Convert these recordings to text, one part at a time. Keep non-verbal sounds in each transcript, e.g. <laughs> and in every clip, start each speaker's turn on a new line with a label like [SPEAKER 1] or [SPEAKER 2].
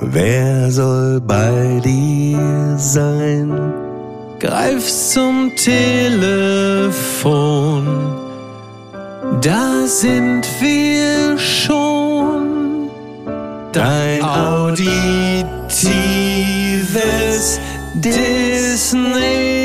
[SPEAKER 1] Wer soll bei dir sein? Greif zum Telefon. Da sind wir schon. Dein auditives Disneyland.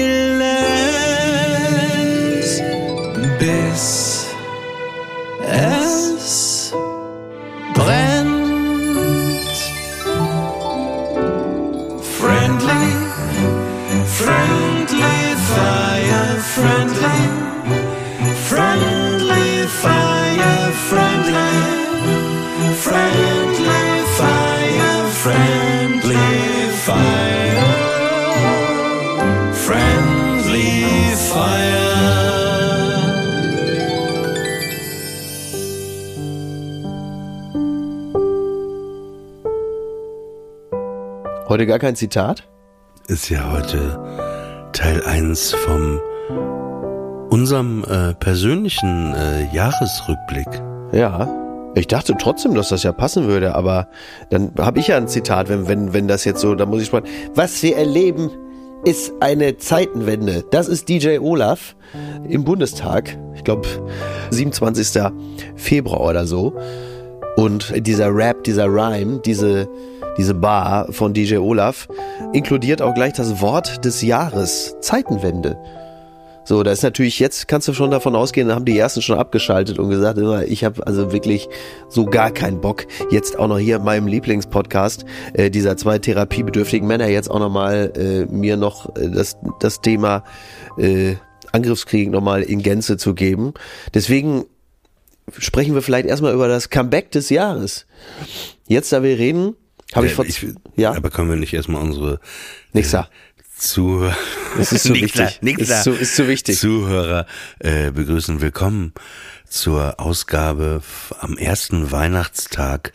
[SPEAKER 2] Heute gar kein Zitat?
[SPEAKER 1] ist ja heute Teil 1 vom unserem äh, persönlichen äh, Jahresrückblick.
[SPEAKER 2] Ja. Ich dachte trotzdem, dass das ja passen würde, aber dann habe ich ja ein Zitat, wenn, wenn, wenn das jetzt so, da muss ich sprechen. Was wir erleben, ist eine Zeitenwende. Das ist DJ Olaf im Bundestag. Ich glaube, 27. Februar oder so. Und dieser Rap, dieser Rhyme, diese, diese Bar von DJ Olaf inkludiert auch gleich das Wort des Jahres, Zeitenwende. So, da ist natürlich jetzt, kannst du schon davon ausgehen, da haben die ersten schon abgeschaltet und gesagt, ich habe also wirklich so gar keinen Bock, jetzt auch noch hier in meinem Lieblingspodcast äh, dieser zwei therapiebedürftigen Männer jetzt auch nochmal äh, mir noch äh, das, das Thema äh, Angriffskrieg nochmal in Gänze zu geben. Deswegen sprechen wir vielleicht erstmal über das Comeback des Jahres. Jetzt, da wir reden, habe ich
[SPEAKER 1] Äh,
[SPEAKER 2] vor... ja,
[SPEAKER 1] Aber können wir nicht erstmal unsere
[SPEAKER 2] nix da.
[SPEAKER 1] zu
[SPEAKER 2] Das ist so <laughs>
[SPEAKER 1] Nix da,
[SPEAKER 2] wichtig.
[SPEAKER 1] nix
[SPEAKER 2] Ist so- ist so wichtig.
[SPEAKER 1] Zuhörer äh, begrüßen. Willkommen zur Ausgabe am ersten Weihnachtstag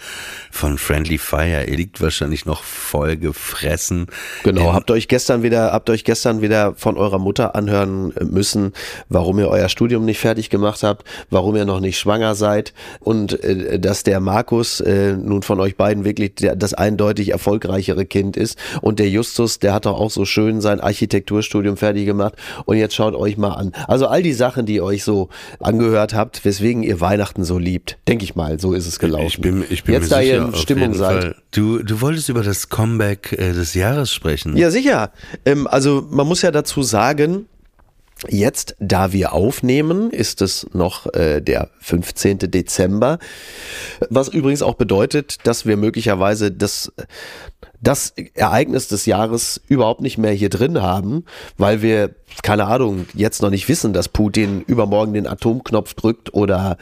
[SPEAKER 1] von Friendly Fire. Ihr liegt wahrscheinlich noch voll gefressen.
[SPEAKER 2] Genau, habt euch gestern wieder, habt euch gestern wieder von eurer Mutter anhören müssen, warum ihr euer Studium nicht fertig gemacht habt, warum ihr noch nicht schwanger seid und äh, dass der Markus äh, nun von euch beiden wirklich der, das eindeutig erfolgreichere Kind ist und der Justus, der hat doch auch so schön sein Architekturstudium fertig gemacht und jetzt schaut euch mal an. Also all die Sachen, die ihr euch so angehört habt, weswegen ihr Weihnachten so liebt, denke ich mal, so ist es gelaufen.
[SPEAKER 1] Ich bin, ich bin
[SPEAKER 2] jetzt
[SPEAKER 1] mir
[SPEAKER 2] da
[SPEAKER 1] sicher,
[SPEAKER 2] ihr in Stimmung seid.
[SPEAKER 1] Du, du wolltest über das Comeback äh, des Jahres sprechen.
[SPEAKER 2] Ja, sicher. Ähm, also man muss ja dazu sagen, jetzt, da wir aufnehmen, ist es noch äh, der 15. Dezember, was übrigens auch bedeutet, dass wir möglicherweise das das Ereignis des Jahres überhaupt nicht mehr hier drin haben, weil wir, keine Ahnung, jetzt noch nicht wissen, dass Putin übermorgen den Atomknopf drückt oder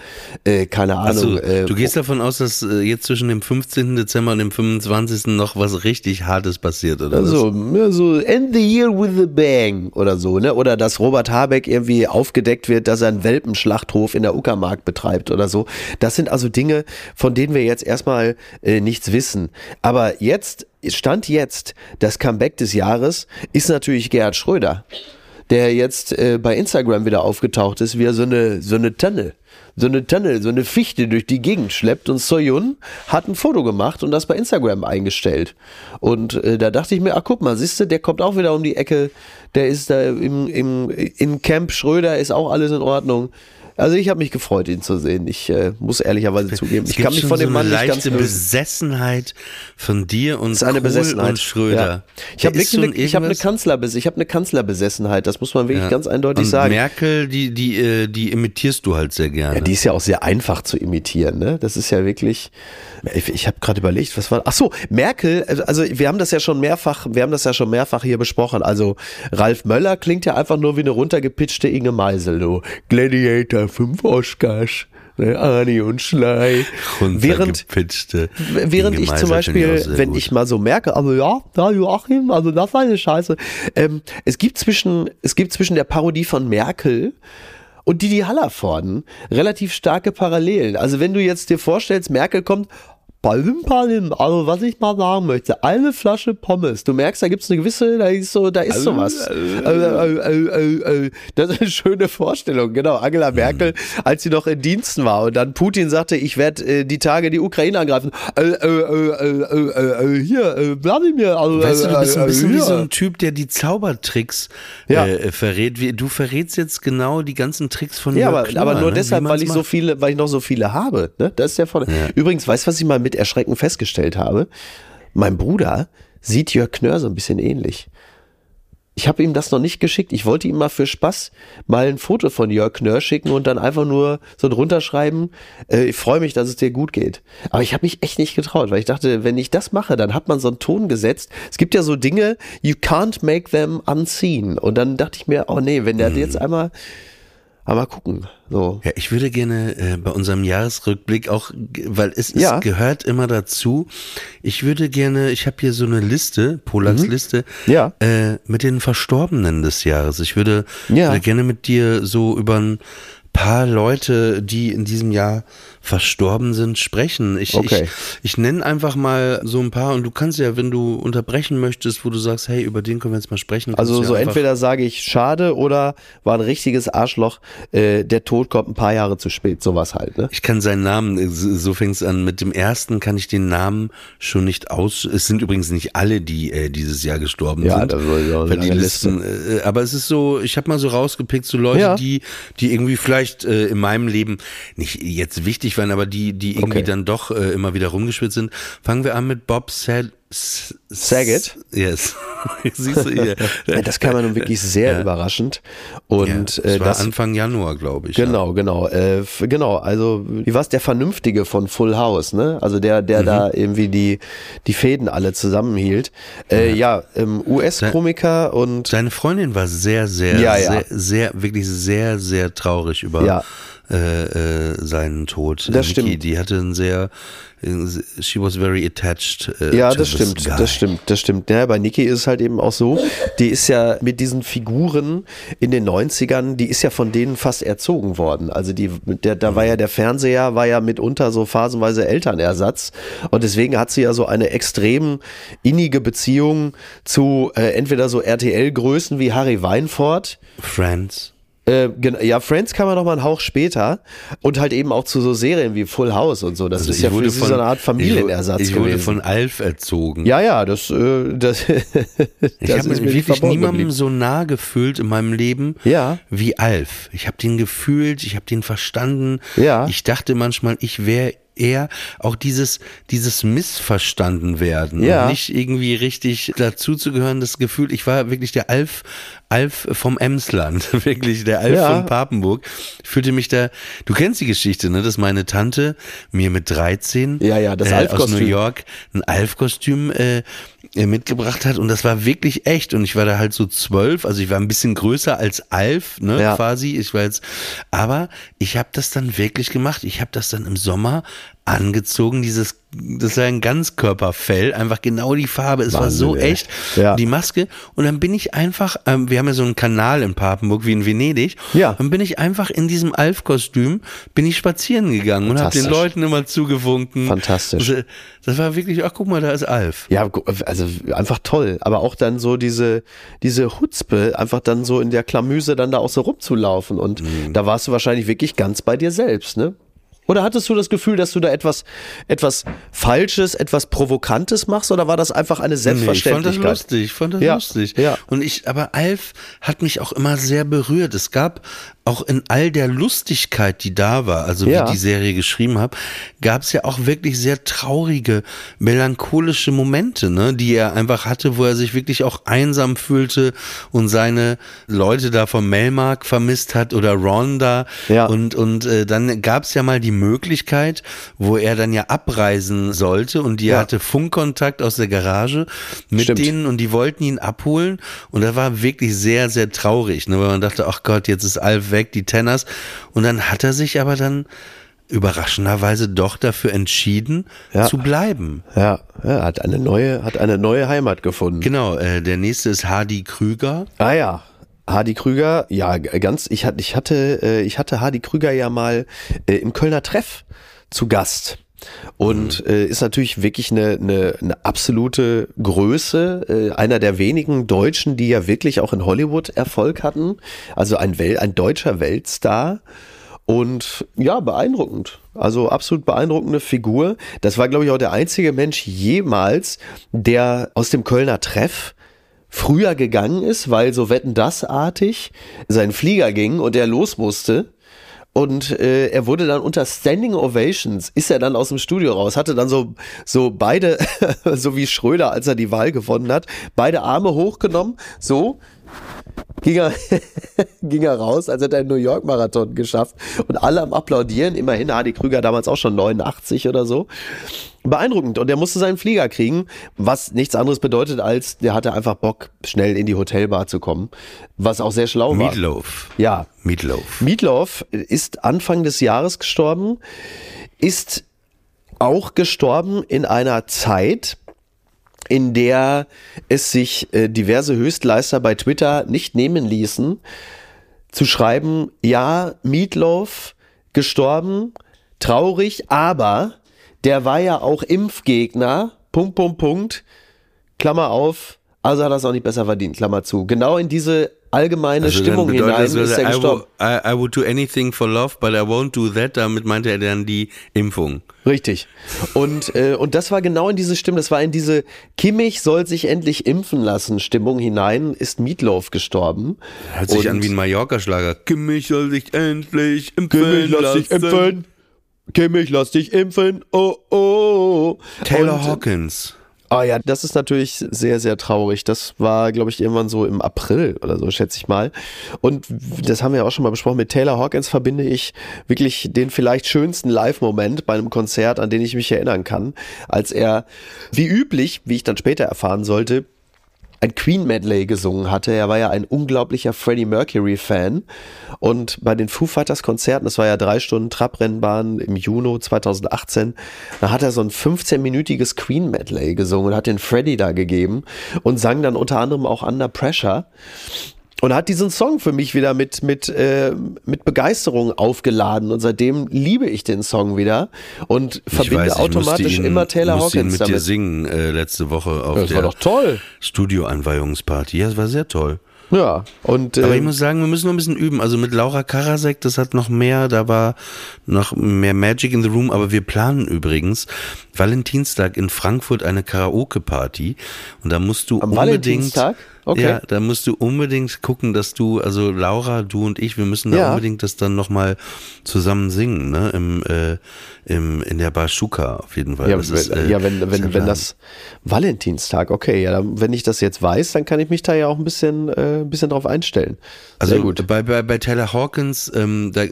[SPEAKER 2] äh, keine Ahnung.
[SPEAKER 1] Also,
[SPEAKER 2] äh,
[SPEAKER 1] du gehst davon aus, dass äh, jetzt zwischen dem 15. Dezember und dem 25. noch was richtig Hartes passiert, oder was?
[SPEAKER 2] So, ja, so end the year with a bang oder so, ne? Oder dass Robert Habeck irgendwie aufgedeckt wird, dass er einen Welpenschlachthof in der Uckermark betreibt oder so. Das sind also Dinge, von denen wir jetzt erstmal äh, nichts wissen. Aber jetzt, Stand jetzt, das Comeback des Jahres ist natürlich Gerhard Schröder, der jetzt äh, bei Instagram wieder aufgetaucht ist, wie er so eine, so eine Tanne so eine Tanne, so eine Fichte durch die Gegend schleppt und Soyun hat ein Foto gemacht und das bei Instagram eingestellt. Und äh, da dachte ich mir, ach guck mal, siehste, der kommt auch wieder um die Ecke, der ist da im, im, in Camp Schröder, ist auch alles in Ordnung. Also ich habe mich gefreut, ihn zu sehen. Ich äh, muss ehrlicherweise zugeben, ich kann mich von dem
[SPEAKER 1] so
[SPEAKER 2] Mann nicht ganz lösen.
[SPEAKER 1] Besessenheit von dir und
[SPEAKER 2] Das ist eine
[SPEAKER 1] Kohl
[SPEAKER 2] Besessenheit.
[SPEAKER 1] und Schröder.
[SPEAKER 2] Ja. Ich habe
[SPEAKER 1] so
[SPEAKER 2] eine, ich hab eine Kanzlerbes ich habe eine Kanzlerbesessenheit, das muss man wirklich
[SPEAKER 1] Ja.
[SPEAKER 2] ganz eindeutig
[SPEAKER 1] und
[SPEAKER 2] sagen.
[SPEAKER 1] Merkel, die, die, äh, die imitierst du halt sehr gerne.
[SPEAKER 2] Ja, die ist ja auch sehr einfach zu imitieren, ne? Das ist ja wirklich. Ich, ich habe gerade überlegt, was war. Ach so, Merkel. also- Also wir haben das ja schon mehrfach, wir haben das ja schon mehrfach hier besprochen. Also Ralf Möller klingt ja einfach nur wie eine runtergepitchte Inge Meisel, so Gladiator 5 Oscars. Ne, Arnie und Schlei. <laughs> Während,
[SPEAKER 1] Runtergepitchte.
[SPEAKER 2] während
[SPEAKER 1] Inge
[SPEAKER 2] ich zum Beispiel,
[SPEAKER 1] sehr
[SPEAKER 2] wenn
[SPEAKER 1] gut.
[SPEAKER 2] ich mal so merke, also ja, da Joachim, also das war eine Scheiße. Ähm, es gibt zwischen, es gibt zwischen der Parodie von Merkel und Didi Hallervorden relativ starke Parallelen. Also wenn du jetzt dir vorstellst, Merkel kommt, Palim, Palim, also was ich mal sagen möchte, eine Flasche Pommes. Du merkst, da gibt's eine gewisse, da ist so, da ist sowas. Äh, äh, äh. Das ist eine schöne Vorstellung, genau. Angela Merkel, als sie noch in Diensten war und dann Putin sagte, ich werde die Tage die Ukraine angreifen. Hier, Wladimir, also,
[SPEAKER 1] Weißt du, du bist ein bisschen wie so ein Typ, der die Zaubertricks
[SPEAKER 2] Ja.
[SPEAKER 1] verrät. Du verrätst jetzt genau die ganzen Tricks von
[SPEAKER 2] Ja, aber, nur
[SPEAKER 1] ne?
[SPEAKER 2] deshalb, weil ich so viele, weil ich noch so viele habe. Ne? Das ist der Vorteil. Übrigens, weißt du, was ich mal mit Erschrecken festgestellt habe? Mein Bruder sieht Jörg Knör so ein bisschen ähnlich. Ich habe ihm das noch nicht geschickt. Ich wollte ihm mal für Spaß mal ein Foto von Jörg Knör schicken und dann einfach nur so drunter schreiben, äh, ich freue mich, dass es dir gut geht. Aber ich habe mich echt nicht getraut, weil ich dachte, wenn ich das mache, dann hat man so einen Ton gesetzt. Es gibt ja so Dinge, you can't make them unseen. Und dann dachte ich mir, oh nee, wenn der jetzt einmal, einmal gucken. So.
[SPEAKER 1] Ja, ich würde gerne äh, bei unserem Jahresrückblick auch, weil es, es
[SPEAKER 2] Ja.
[SPEAKER 1] gehört immer dazu. Ich würde gerne, ich habe hier so eine Liste, Polaks Liste,
[SPEAKER 2] Mhm. Ja.
[SPEAKER 1] äh, mit den Verstorbenen des Jahres. Ich würde,
[SPEAKER 2] Ja.
[SPEAKER 1] würde gerne mit dir so über ein paar Leute, die in diesem Jahr verstorben sind, sprechen. Ich,
[SPEAKER 2] Okay.
[SPEAKER 1] ich, ich nenne einfach mal so ein paar und du kannst ja, wenn du unterbrechen möchtest, wo du sagst, hey, über den können wir jetzt mal sprechen.
[SPEAKER 2] Also so
[SPEAKER 1] ja
[SPEAKER 2] entweder sage ich schade oder war ein richtiges Arschloch, äh, der Tod kommt ein paar Jahre zu spät, sowas halt, ne?
[SPEAKER 1] Ich kann seinen Namen, äh, so fängt's an. Mit dem ersten kann ich den Namen schon nicht aus. Es sind übrigens nicht alle, die äh, dieses Jahr gestorben
[SPEAKER 2] Ja,
[SPEAKER 1] sind.
[SPEAKER 2] ja
[SPEAKER 1] weil die Listen, äh, aber es ist so, ich habe mal so rausgepickt, so Leute,
[SPEAKER 2] Ja.
[SPEAKER 1] die, die irgendwie vielleicht äh, in meinem Leben nicht jetzt wichtig waren, aber die, die irgendwie
[SPEAKER 2] Okay.
[SPEAKER 1] dann doch äh, immer wieder rumgeschwitzt sind. Fangen wir an mit Bob Sad
[SPEAKER 2] Saget?
[SPEAKER 1] Yes. <laughs> Siehst du hier. <laughs>
[SPEAKER 2] Ja, das kam ja nun wirklich <laughs> sehr
[SPEAKER 1] Ja.
[SPEAKER 2] überraschend.
[SPEAKER 1] Ja,
[SPEAKER 2] Und
[SPEAKER 1] das
[SPEAKER 2] äh,
[SPEAKER 1] war
[SPEAKER 2] das
[SPEAKER 1] Anfang Januar, glaube ich. ja.
[SPEAKER 2] Genau, genau, äh, genau. Also wie war's der Vernünftige von Full House, ne? Also der, der
[SPEAKER 1] Mhm.
[SPEAKER 2] da irgendwie die die Fäden alle zusammenhielt. Äh, ja, ähm, US-Komiker und
[SPEAKER 1] Seine Freundin war sehr, sehr,
[SPEAKER 2] Ja, ja.
[SPEAKER 1] sehr, sehr, wirklich sehr, sehr traurig über
[SPEAKER 2] Ja.
[SPEAKER 1] Äh, äh, seinen Tod.
[SPEAKER 2] Das
[SPEAKER 1] Niki,
[SPEAKER 2] stimmt.
[SPEAKER 1] Die hatte ein sehr, äh, she was very attached. Äh,
[SPEAKER 2] Ja, das stimmt,
[SPEAKER 1] guy.
[SPEAKER 2] das stimmt, das stimmt. Ja, bei Niki ist es halt eben auch so, die ist ja mit diesen Figuren in den 90ern, die ist ja von denen fast erzogen worden. Also die, der, da war ja der Fernseher, war ja mitunter so phasenweise Elternersatz. Und deswegen hat sie ja so eine extrem innige Beziehung zu äh, entweder so RTL-Größen wie Harry Weinfurt,
[SPEAKER 1] Friends.
[SPEAKER 2] Äh, ja, Friends kam ja noch mal einen Hauch später und halt eben auch zu so Serien wie Full House und so. Das
[SPEAKER 1] Also
[SPEAKER 2] ist ja für sie so eine Art Familienersatz
[SPEAKER 1] Ich, ich wurde
[SPEAKER 2] gewesen.
[SPEAKER 1] von Alf erzogen.
[SPEAKER 2] Ja, ja, das, äh, das, <laughs>
[SPEAKER 1] Ich
[SPEAKER 2] das
[SPEAKER 1] habe mir
[SPEAKER 2] mir nicht
[SPEAKER 1] wirklich niemandem
[SPEAKER 2] geblieben.
[SPEAKER 1] so nah gefühlt in meinem Leben
[SPEAKER 2] Ja.
[SPEAKER 1] wie Alf. Ich habe den gefühlt, ich habe den verstanden.
[SPEAKER 2] Ja.
[SPEAKER 1] Ich dachte manchmal, ich wäre eher auch dieses dieses missverstanden werden
[SPEAKER 2] Ja.
[SPEAKER 1] und nicht irgendwie richtig dazu zu gehören. Das Gefühl, ich war wirklich der Alf Alf vom Emsland, <laughs> wirklich der Alf
[SPEAKER 2] Ja.
[SPEAKER 1] von Papenburg. Ich fühlte mich da. Du kennst die Geschichte, ne? Dass meine Tante mir mit 13
[SPEAKER 2] Ja, ja, das
[SPEAKER 1] äh, aus. New York ein Alf-Kostüm äh, äh, mitgebracht hat und das war wirklich echt und ich war da halt so zwölf, also ich war ein bisschen größer als Alf, ne,
[SPEAKER 2] Ja.
[SPEAKER 1] quasi. Ich war jetzt, aber ich habe das dann wirklich gemacht. Ich habe das dann im Sommer angezogen, dieses, das war ein Ganzkörperfell, einfach genau die Farbe. Es war
[SPEAKER 2] Wahnsinn,
[SPEAKER 1] so
[SPEAKER 2] ey.
[SPEAKER 1] echt.
[SPEAKER 2] Ja.
[SPEAKER 1] Die Maske und dann bin ich einfach, ähm, wir haben ja so einen Kanal in Papenburg wie in Venedig.
[SPEAKER 2] Ja.
[SPEAKER 1] Dann bin ich einfach in diesem Alf-Kostüm bin ich spazieren gegangen und habe den. Leuten immer zugewunken.
[SPEAKER 2] Fantastisch.
[SPEAKER 1] Also, Das war wirklich, ach guck mal, da ist Alf.
[SPEAKER 2] Ja, also einfach toll. Aber auch dann so diese, diese Hutzpe, einfach dann so in der Klamüse dann da auch so rumzulaufen. Und
[SPEAKER 1] Mhm.
[SPEAKER 2] da warst du wahrscheinlich wirklich ganz bei dir selbst, ne? Oder hattest du das Gefühl, dass du da etwas, etwas Falsches, etwas Provokantes machst? Oder war das einfach eine
[SPEAKER 1] Nee, ich fand das
[SPEAKER 2] Selbstverständlichkeit?
[SPEAKER 1] lustig, ich fand das
[SPEAKER 2] Ja,
[SPEAKER 1] lustig.
[SPEAKER 2] ja.
[SPEAKER 1] Und ich, aber Alf hat mich auch immer sehr berührt. Es gab auch in all der Lustigkeit, die da war, also
[SPEAKER 2] Ja.
[SPEAKER 1] wie die Serie geschrieben habe, gab es ja auch wirklich sehr traurige, melancholische Momente, ne, die er einfach hatte, wo er sich wirklich auch einsam fühlte und seine Leute da vom Melmark vermisst hat oder Ron da.
[SPEAKER 2] Ja.
[SPEAKER 1] Und, und äh, dann gab es ja mal die Möglichkeit, wo er dann ja abreisen sollte und die
[SPEAKER 2] Ja.
[SPEAKER 1] hatte Funkkontakt aus der Garage mit
[SPEAKER 2] Stimmt.
[SPEAKER 1] denen und die wollten ihn abholen und er war wirklich sehr, sehr traurig, ne, weil man dachte, ach Gott, jetzt ist Alf weg, die Tenners und dann hat er sich aber dann überraschenderweise doch dafür entschieden
[SPEAKER 2] Ja.
[SPEAKER 1] zu bleiben.
[SPEAKER 2] Ja, ja, hat eine neue, hat eine neue Heimat gefunden.
[SPEAKER 1] Genau, äh, der nächste ist Hardy Krüger.
[SPEAKER 2] Ah ja. Hardy Krüger, ja, ganz, ich hatte, ich hatte, äh, ich hatte Hardy Krüger ja mal äh, im Kölner Treff zu Gast. Und äh, ist natürlich wirklich eine, eine, eine absolute Größe, äh, einer der wenigen Deutschen, die ja wirklich auch in Hollywood Erfolg hatten. Also ein, Wel ein deutscher Weltstar. Und ja, beeindruckend. Also absolut beeindruckende Figur. Das war, glaube ich, auch der einzige Mensch jemals, der aus dem Kölner Treff früher gegangen ist, weil so wetten das artig sein Flieger ging und er los musste. Und äh, er wurde dann unter Standing Ovations, ist er dann aus dem Studio raus, hatte dann so, so beide, <laughs> so wie Schröder, als er die Wahl gewonnen hat, beide Arme hochgenommen, so, ging er, <laughs> ging er raus, als hätte er einen New York Marathon geschafft und alle am applaudieren. Immerhin Hardy Krüger damals auch schon 89 oder so. Beeindruckend. Und er musste seinen Flieger kriegen, was nichts anderes bedeutet, als der hatte einfach Bock, schnell in die Hotelbar zu kommen, was auch sehr schlau war.
[SPEAKER 1] Meatloaf.
[SPEAKER 2] Ja,
[SPEAKER 1] Meatloaf.
[SPEAKER 2] Meatloaf ist Anfang des Jahres gestorben, ist auch gestorben in einer Zeit, in der es sich äh, diverse Höchstleister bei Twitter nicht nehmen ließen, zu schreiben, ja, Meatloaf gestorben, traurig, aber der war ja auch Impfgegner, Punkt, Punkt, Punkt, Klammer auf, also hat er es auch nicht besser verdient, Klammer zu. Genau in diese allgemeine
[SPEAKER 1] Also
[SPEAKER 2] Stimmung hinein
[SPEAKER 1] das,
[SPEAKER 2] ist er gestorben.
[SPEAKER 1] I, I would do anything for love, but I won't do that. Damit meinte er dann die Impfung.
[SPEAKER 2] Richtig. Und, äh, und das war genau in diese Stimmung, das war in diese Kimmich soll sich endlich impfen lassen Stimmung hinein, ist Meatloaf gestorben.
[SPEAKER 1] Hört sich
[SPEAKER 2] Und
[SPEAKER 1] an wie ein Mallorca-Schlager. Kimmich soll sich endlich impfen lassen.
[SPEAKER 2] Kimmich, lass dich impfen. Oh, oh.
[SPEAKER 1] Taylor
[SPEAKER 2] Und,
[SPEAKER 1] Hawkins.
[SPEAKER 2] Ah ja, das ist natürlich sehr, sehr traurig. Das war, glaube ich, irgendwann so im April oder so, schätze ich mal. Und das haben wir auch schon mal besprochen. Mit Taylor Hawkins verbinde ich wirklich den vielleicht schönsten Live-Moment bei einem Konzert, an den ich mich erinnern kann, als er, wie üblich, wie ich dann später erfahren sollte, ein Queen Medley gesungen hatte. Er war ja ein unglaublicher Freddie Mercury Fan und bei den Foo Fighters Konzerten, das war ja drei Stunden Trabrennbahn im Juni 2018, da hat er so ein 15-minütiges Queen Medley gesungen und hat den Freddie da gegeben und sang dann unter anderem auch Under Pressure. Und hat diesen Song für mich wieder mit, mit, äh, mit Begeisterung aufgeladen. Und seitdem liebe ich den Song wieder und verbinde
[SPEAKER 1] ich weiß, ich
[SPEAKER 2] automatisch
[SPEAKER 1] ihn,
[SPEAKER 2] immer Taylor
[SPEAKER 1] musste ihn
[SPEAKER 2] Hawkins
[SPEAKER 1] mit dir
[SPEAKER 2] damit.
[SPEAKER 1] singen äh, letzte Woche auf
[SPEAKER 2] Das
[SPEAKER 1] der
[SPEAKER 2] war doch toll.
[SPEAKER 1] Studio-Einweihungsparty. Ja, das war sehr toll.
[SPEAKER 2] Ja, und
[SPEAKER 1] Aber ich
[SPEAKER 2] ähm,
[SPEAKER 1] muss sagen, wir müssen noch ein bisschen üben. Also mit Laura Karasek, das hat noch mehr, da war noch mehr Magic in the Room. Aber wir planen übrigens Valentinstag in Frankfurt eine Karaoke-Party. Und da musst du
[SPEAKER 2] Am
[SPEAKER 1] unbedingt.
[SPEAKER 2] Valentinstag? Okay.
[SPEAKER 1] Ja, da musst du unbedingt gucken, dass du, also Laura, du und ich, wir müssen da
[SPEAKER 2] Ja.
[SPEAKER 1] unbedingt das dann nochmal zusammen singen, ne? Im, äh, im, in der Bar Schuka auf jeden Fall.
[SPEAKER 2] Ja,
[SPEAKER 1] das ist,
[SPEAKER 2] wenn,
[SPEAKER 1] äh,
[SPEAKER 2] ja wenn,
[SPEAKER 1] ist
[SPEAKER 2] wenn, wenn das Valentinstag, okay, ja, dann, wenn ich das jetzt weiß, dann kann ich mich da ja auch ein bisschen, äh, ein bisschen drauf einstellen.
[SPEAKER 1] Also
[SPEAKER 2] Sehr gut.
[SPEAKER 1] Bei, bei, bei Taylor Hawkins, ähm, da,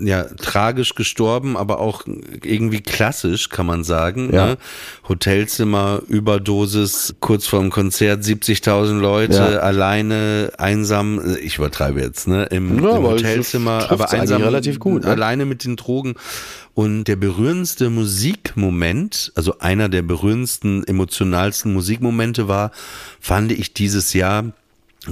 [SPEAKER 1] ja, tragisch gestorben, aber auch irgendwie klassisch, kann man sagen.
[SPEAKER 2] Ja.
[SPEAKER 1] Ne? Hotelzimmer, Überdosis, kurz vorm Konzert, 70.000 Leute,
[SPEAKER 2] Ja.
[SPEAKER 1] alleine, einsam, ich übertreibe jetzt, ne? Im,
[SPEAKER 2] Ja,
[SPEAKER 1] im Hotelzimmer, aber einsam,
[SPEAKER 2] relativ gut, ne?
[SPEAKER 1] alleine mit den Drogen. Und der berührendste Musikmoment, also einer der berührendsten, emotionalsten Musikmomente war, fand ich dieses Jahr,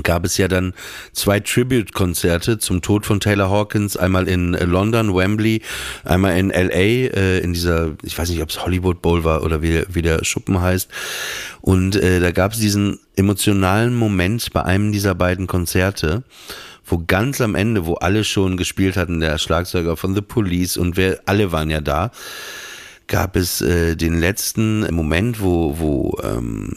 [SPEAKER 1] gab es ja dann zwei Tribute-Konzerte zum Tod von Taylor Hawkins, einmal in äh, London, Wembley, einmal in LA, äh, in dieser, ich weiß nicht, ob es Hollywood Bowl war oder wie, wie der Schuppen heißt. Und äh, da gab es diesen emotionalen Moment bei einem dieser beiden Konzerte, wo ganz am Ende, wo alle schon gespielt hatten, der Schlagzeuger von The Police und wir alle waren ja da, gab es äh, den letzten Moment, wo, wo ähm,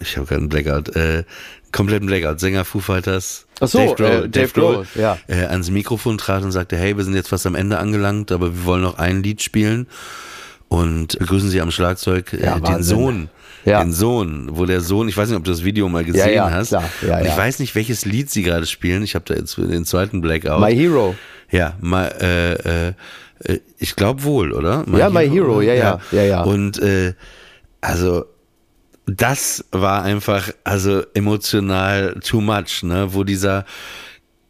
[SPEAKER 1] ich habe gerade einen Blackout, äh, kompletten Blackout. Sänger Foo Fighters,
[SPEAKER 2] Ach so, äh, Dave Grohl, ja.
[SPEAKER 1] äh, ans Mikrofon trat und sagte, hey, wir sind jetzt fast am Ende angelangt, aber wir wollen noch ein Lied spielen und begrüßen Sie am Schlagzeug äh,
[SPEAKER 2] Ja,
[SPEAKER 1] den
[SPEAKER 2] Wahnsinn.
[SPEAKER 1] Sohn.
[SPEAKER 2] Ja.
[SPEAKER 1] Den Sohn, wo der Sohn, ich weiß nicht, ob du das Video mal gesehen
[SPEAKER 2] ja,
[SPEAKER 1] hast.
[SPEAKER 2] klar. Ja,
[SPEAKER 1] und ich
[SPEAKER 2] ja.
[SPEAKER 1] weiß nicht, welches Lied sie gerade spielen. Ich habe da jetzt den zweiten Blackout.
[SPEAKER 2] My Hero.
[SPEAKER 1] Ja, mal, äh, äh, äh, ich glaube wohl, oder?
[SPEAKER 2] Ja, My Hero, ja, ja, ja, ja.
[SPEAKER 1] Und äh, also das war einfach, also emotional too much, ne? Wo dieser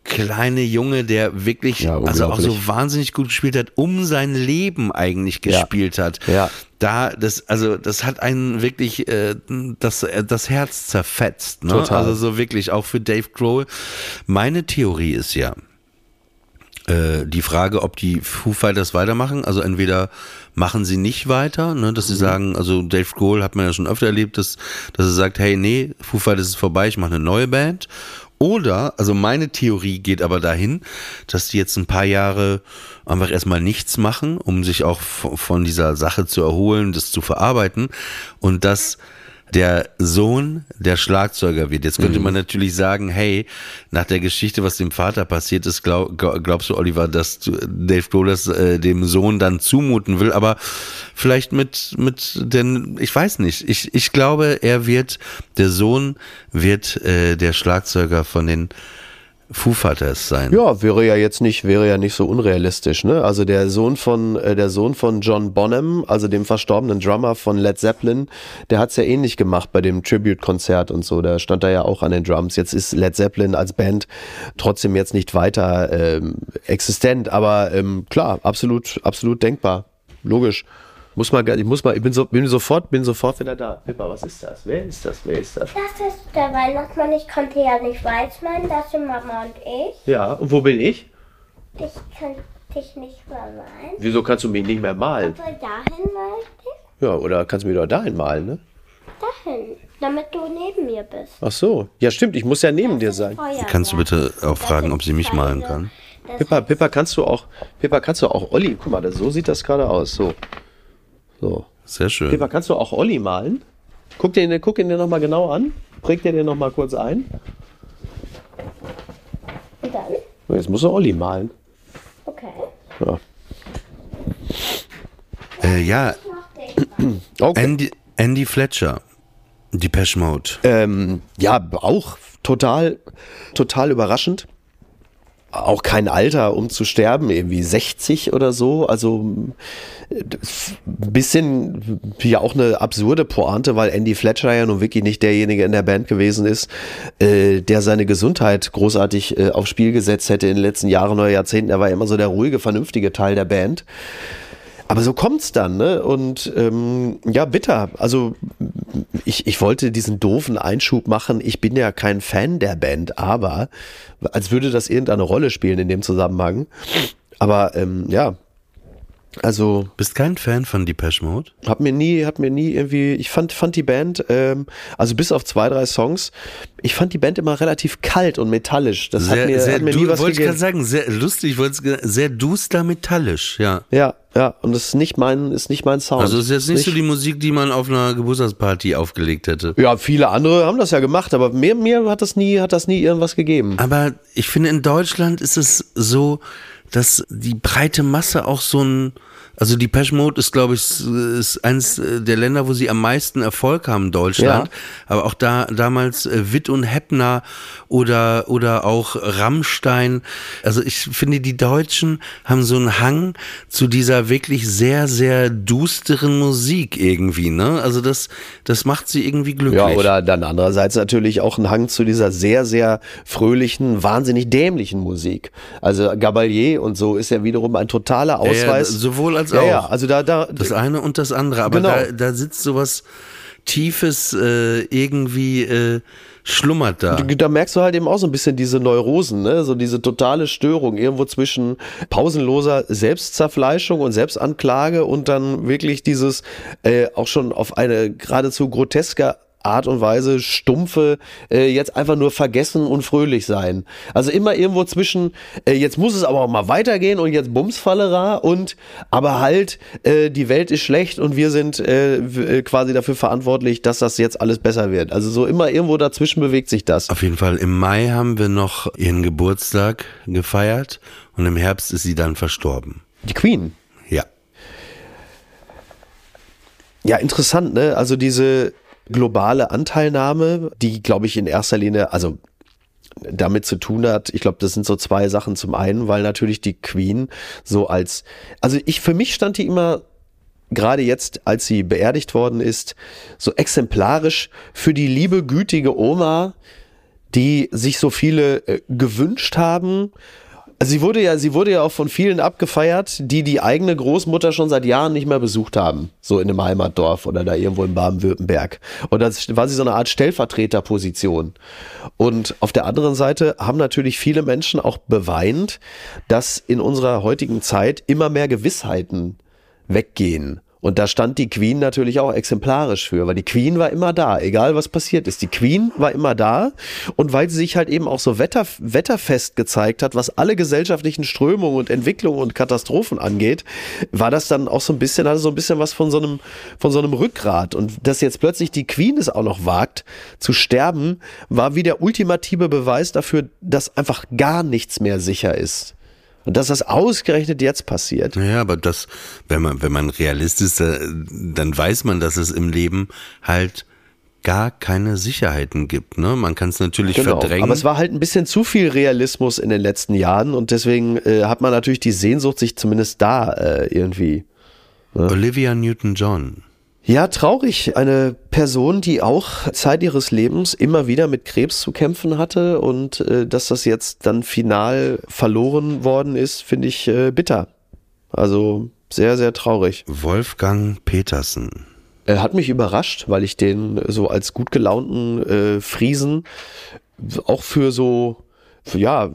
[SPEAKER 1] kleine Junge, der wirklich,
[SPEAKER 2] Ja,
[SPEAKER 1] also auch so wahnsinnig gut gespielt hat, um sein Leben eigentlich
[SPEAKER 2] Ja.
[SPEAKER 1] gespielt hat.
[SPEAKER 2] Ja.
[SPEAKER 1] Da, das, also das hat einen wirklich äh, das, äh, das Herz zerfetzt. Ne?
[SPEAKER 2] Total.
[SPEAKER 1] Also so wirklich, auch für Dave Grohl. Meine Theorie ist ja, äh, die Frage, ob die Foo Fighters weitermachen. Also entweder machen sie nicht weiter, ne, dass sie
[SPEAKER 2] Mhm.
[SPEAKER 1] sagen, also Dave Grohl hat man ja schon öfter erlebt, dass, dass er sagt, hey, nee, Foo Fighters ist vorbei, ich mache eine neue Band. Oder, also meine Theorie geht aber dahin, dass die jetzt ein paar Jahre einfach erstmal nichts machen, um sich auch von dieser Sache zu erholen, das zu verarbeiten und dass der Sohn der Schlagzeuger wird. Jetzt
[SPEAKER 2] Mhm.
[SPEAKER 1] könnte man natürlich sagen, hey, nach der Geschichte, was dem Vater passiert ist, glaub, glaub- glaubst du, Oliver, dass du- Dave Grohl das äh, dem Sohn dann zumuten will, aber vielleicht mit, mit den, ich weiß nicht, ich, ich glaube, er wird, der Sohn wird äh, der Schlagzeuger von den Foo Fighters sein.
[SPEAKER 2] Ja, wäre ja jetzt nicht, wäre ja nicht so unrealistisch, ne? Also der Sohn von, äh, der Sohn von John Bonham, also dem verstorbenen Drummer von Led Zeppelin, der hat's ja ähnlich gemacht bei dem Tribute-Konzert und so. Da stand er ja auch an den Drums. Jetzt ist Led Zeppelin als Band trotzdem jetzt nicht weiter ähm, existent, aber ähm, klar, absolut, absolut denkbar. Logisch. Muss mal, ich muss mal, ich bin, so, bin sofort, bin sofort wieder da. Pippa, was ist das? Wer ist das? Wer ist das?
[SPEAKER 3] Das ist der Weihnachtsmann. Ich konnte ja nicht Weißmann. Das sind Mama und ich.
[SPEAKER 2] Ja, und wo bin ich?
[SPEAKER 3] Ich kann dich nicht mehr malen.
[SPEAKER 2] Wieso kannst du mich nicht mehr malen?
[SPEAKER 3] Aber dahin ich.
[SPEAKER 2] Ja, oder kannst du mich doch dahin malen, ne?
[SPEAKER 3] Dahin. Damit du neben mir bist.
[SPEAKER 2] Ach so. Ja, stimmt, ich muss ja neben dir sein.
[SPEAKER 3] Feuerwerk.
[SPEAKER 1] Kannst du bitte auch fragen, ob sie mich malen kann?
[SPEAKER 3] Das
[SPEAKER 2] Pippa, Pippa, kannst du auch, Pippa, kannst du auch Olli, guck mal, das, so sieht das gerade aus, so. So.
[SPEAKER 1] Sehr schön.
[SPEAKER 2] Pippa, kannst du auch Olli malen? Guck dir, guck ihn dir nochmal genau an. Präg dir den nochmal kurz ein.
[SPEAKER 3] Und dann?
[SPEAKER 2] Jetzt muss er Olli malen.
[SPEAKER 3] Okay.
[SPEAKER 2] Ja.
[SPEAKER 1] Äh, ja,
[SPEAKER 3] Mach den. <clears throat>
[SPEAKER 2] Okay.
[SPEAKER 1] Andy, Andy Fletcher, Depeche Mode.
[SPEAKER 2] Ähm, ja, auch total, total überraschend. Auch kein Alter, um zu sterben, irgendwie 60 oder so. Also äh, ein bisschen ja auch eine absurde Pointe, weil Andy Fletcher ja nun wirklich nicht derjenige in der Band gewesen ist, äh, der seine Gesundheit großartig äh, aufs Spiel gesetzt hätte in den letzten Jahren oder Jahrzehnten. Er war immer so der ruhige, vernünftige Teil der Band. Aber so kommt's dann, ne? Und ähm, ja, bitter. Also ich, ich wollte diesen doofen Einschub machen. Ich bin ja kein Fan der Band, aber als würde das irgendeine Rolle spielen in dem Zusammenhang. Aber ähm, ja, also
[SPEAKER 1] Bist kein Fan von Depeche Mode?
[SPEAKER 2] hat mir nie, hat mir nie irgendwie, ich fand, fand die Band, ähm, also bis auf zwei, drei Songs, ich fand die Band immer relativ kalt und metallisch. Das hat mir, hat mir nie was
[SPEAKER 1] wollte ich
[SPEAKER 2] gegeben.
[SPEAKER 1] gerade sagen, sehr lustig, wollte ich sehr duster metallisch, ja.
[SPEAKER 2] Ja, ja, und das ist nicht mein, ist nicht mein Sound.
[SPEAKER 1] Also ist jetzt nicht so die Musik, die man auf einer Geburtstagsparty aufgelegt hätte.
[SPEAKER 2] Ja, viele andere haben das ja gemacht, aber mir, mir hat das nie, hat das nie irgendwas gegeben.
[SPEAKER 1] Aber ich finde, in Deutschland ist es so, dass die breite Masse auch so ein, also die Mode ist, glaube ich, ist eines der Länder, wo sie am meisten Erfolg haben, Deutschland.
[SPEAKER 2] Ja.
[SPEAKER 1] Aber auch da damals äh, Witt und Heppner oder oder auch Rammstein. Also ich finde, die Deutschen haben so einen Hang zu dieser wirklich sehr sehr dusteren Musik irgendwie. Ne? Also das das macht sie irgendwie glücklich.
[SPEAKER 2] Ja, oder dann andererseits natürlich auch ein Hang zu dieser sehr, sehr fröhlichen, wahnsinnig dämlichen Musik. Also Gabalier und so ist ja wiederum ein totaler
[SPEAKER 1] Ja, ja,
[SPEAKER 2] Ausweis.
[SPEAKER 1] sowohl als
[SPEAKER 2] ja,
[SPEAKER 1] auch.
[SPEAKER 2] ja, also da, da,
[SPEAKER 1] Das eine und das andere, aber
[SPEAKER 2] Genau.
[SPEAKER 1] da, da sitzt sowas Tiefes äh, irgendwie äh, schlummert da.
[SPEAKER 2] da merkst du halt eben auch so ein bisschen diese Neurosen, ne? so diese totale Störung irgendwo zwischen pausenloser Selbstzerfleischung und Selbstanklage und dann wirklich dieses äh, auch schon auf eine geradezu groteske Art und Weise stumpfe, äh, jetzt einfach nur vergessen und fröhlich sein. Also immer irgendwo zwischen, äh, jetzt muss es aber auch mal weitergehen und jetzt Bumsfallera und aber halt, äh, die Welt ist schlecht und wir sind äh, äh, quasi dafür verantwortlich, dass das jetzt alles besser wird. Also so immer irgendwo dazwischen bewegt sich das.
[SPEAKER 1] Auf jeden Fall, im Mai haben wir noch ihren Geburtstag gefeiert und im Herbst ist sie dann verstorben.
[SPEAKER 2] Die Queen.
[SPEAKER 1] Ja.
[SPEAKER 2] Ja, interessant, ne? Also diese globale Anteilnahme, die, glaube ich, in erster Linie, also damit zu tun hat. Ich glaube, das sind so zwei Sachen. Zum einen, weil natürlich die Queen so als, also ich, für mich stand die immer gerade jetzt, als sie beerdigt worden ist, so exemplarisch für die liebe, gütige Oma, die sich so viele äh, gewünscht haben. Also sie wurde ja, sie wurde ja auch von vielen abgefeiert, die die eigene Großmutter schon seit Jahren nicht mehr besucht haben, so in einem Heimatdorf oder da irgendwo in Baden-Württemberg. Und das war sie so eine Art Stellvertreterposition. Und auf der anderen Seite haben natürlich viele Menschen auch beweint, dass in unserer heutigen Zeit immer mehr Gewissheiten weggehen. Und da stand die Queen natürlich auch exemplarisch für, weil die Queen war immer da, egal was passiert ist. Die Queen war immer da und weil sie sich halt eben auch so wetter, wetterfest gezeigt hat, was alle gesellschaftlichen Strömungen und Entwicklungen und Katastrophen angeht, war das dann auch so ein bisschen, hatte so ein bisschen was von so einem, von so einem Rückgrat. Und dass jetzt plötzlich die Queen es auch noch wagt, zu sterben, war wie der ultimative Beweis dafür, dass einfach gar nichts mehr sicher ist. Und dass das ausgerechnet jetzt passiert.
[SPEAKER 1] Ja, aber das, wenn man, wenn man Realist ist, äh, dann weiß man, dass es im Leben halt gar keine Sicherheiten gibt. Ne? Man kann es natürlich genau, verdrängen.
[SPEAKER 2] Aber es war halt ein bisschen zu viel Realismus in den letzten Jahren und deswegen äh, hat man natürlich die Sehnsucht, sich zumindest da äh, irgendwie.
[SPEAKER 1] Ne? Olivia Newton-John
[SPEAKER 2] ja, traurig. Eine Person, die auch Zeit ihres Lebens immer wieder mit Krebs zu kämpfen hatte und äh, dass das jetzt dann final verloren worden ist, finde ich äh, bitter. Also sehr, sehr traurig.
[SPEAKER 1] Wolfgang Petersen.
[SPEAKER 2] Er hat mich überrascht, weil ich den so als gut gelaunten äh, Friesen auch für so ja,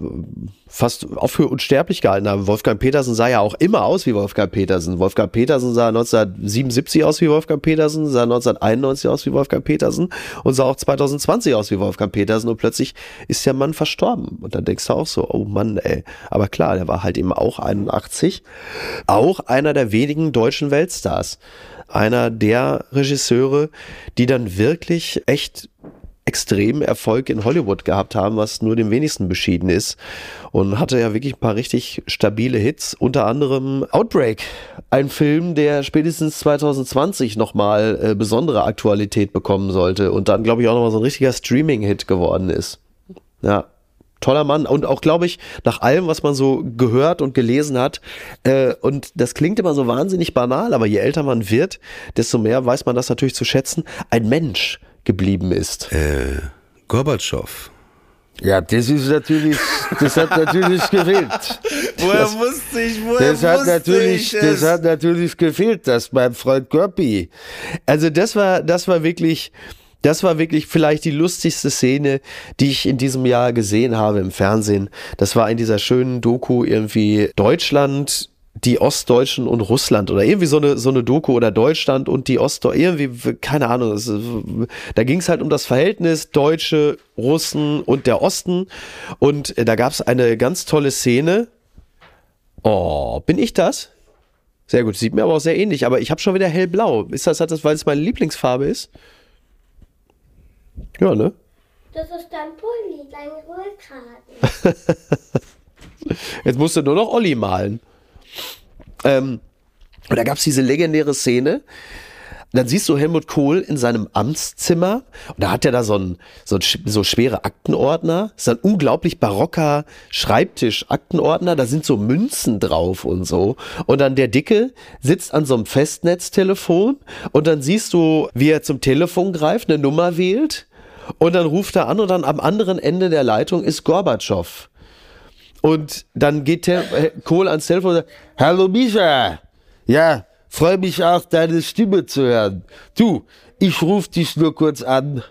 [SPEAKER 2] fast auch für unsterblich gehalten haben. Wolfgang Petersen sah ja auch immer aus wie Wolfgang Petersen. Wolfgang Petersen sah 1977 aus wie Wolfgang Petersen, sah 1991 aus wie Wolfgang Petersen und sah auch 2020 aus wie Wolfgang Petersen und plötzlich ist der Mann verstorben. Und dann denkst du auch so, oh Mann, ey. Aber klar, der war halt eben auch 81. Auch einer der wenigen deutschen Weltstars. Einer der Regisseure, die dann wirklich echt extremen Erfolg in Hollywood gehabt haben, was nur dem wenigsten beschieden ist. Und hatte ja wirklich ein paar richtig stabile Hits, unter anderem Outbreak, ein Film, der spätestens 2020 nochmal äh, besondere Aktualität bekommen sollte und dann, glaube ich, auch nochmal so ein richtiger Streaming-Hit geworden ist. Ja, toller Mann und auch glaube ich nach allem was man so gehört und gelesen hat äh, und das klingt immer so wahnsinnig banal aber je älter man wird desto mehr weiß man das natürlich zu schätzen ein Mensch geblieben ist?
[SPEAKER 1] Äh, Gorbatschow.
[SPEAKER 2] Ja, das ist natürlich, das hat natürlich gefehlt.
[SPEAKER 1] Woher das, wusste ich, woher
[SPEAKER 2] das hat natürlich, Das hat natürlich gefehlt, das beim Freund Gorpi. Also das war, das war wirklich, das war wirklich vielleicht die lustigste Szene, die ich in diesem Jahr gesehen habe im Fernsehen. Das war in dieser schönen Doku irgendwie Deutschland die Ostdeutschen und Russland oder irgendwie so eine so eine Doku oder Deutschland und die Ostdeutschen, irgendwie keine Ahnung, das, da ging es halt um das Verhältnis Deutsche, Russen und der Osten und da gab es eine ganz tolle Szene. Oh, bin ich das? Sehr gut, sieht mir aber auch sehr ähnlich, aber ich habe schon wieder hellblau. Ist das, hat das, weil es meine Lieblingsfarbe ist? Ja, ne?
[SPEAKER 3] Das ist dein Pulli, dein Rollkragen. <laughs>
[SPEAKER 2] Jetzt musst du nur noch Olli malen. Ähm, und da gab es diese legendäre Szene. Dann siehst du Helmut Kohl in seinem Amtszimmer und da hat er da so ein, so, so schwere Aktenordner. Das ist ein unglaublich barocker Schreibtisch-Aktenordner. Da sind so Münzen drauf und so. Und dann der Dicke sitzt an so einem Festnetztelefon und dann siehst du, wie er zum Telefon greift, eine Nummer wählt und dann ruft er an und dann am anderen Ende der Leitung ist Gorbatschow. Und dann geht äh, Kohl ans Telefon und sagt, Hallo Misha, ja, freue mich auch, deine Stimme zu hören. Du, ich rufe dich nur kurz an,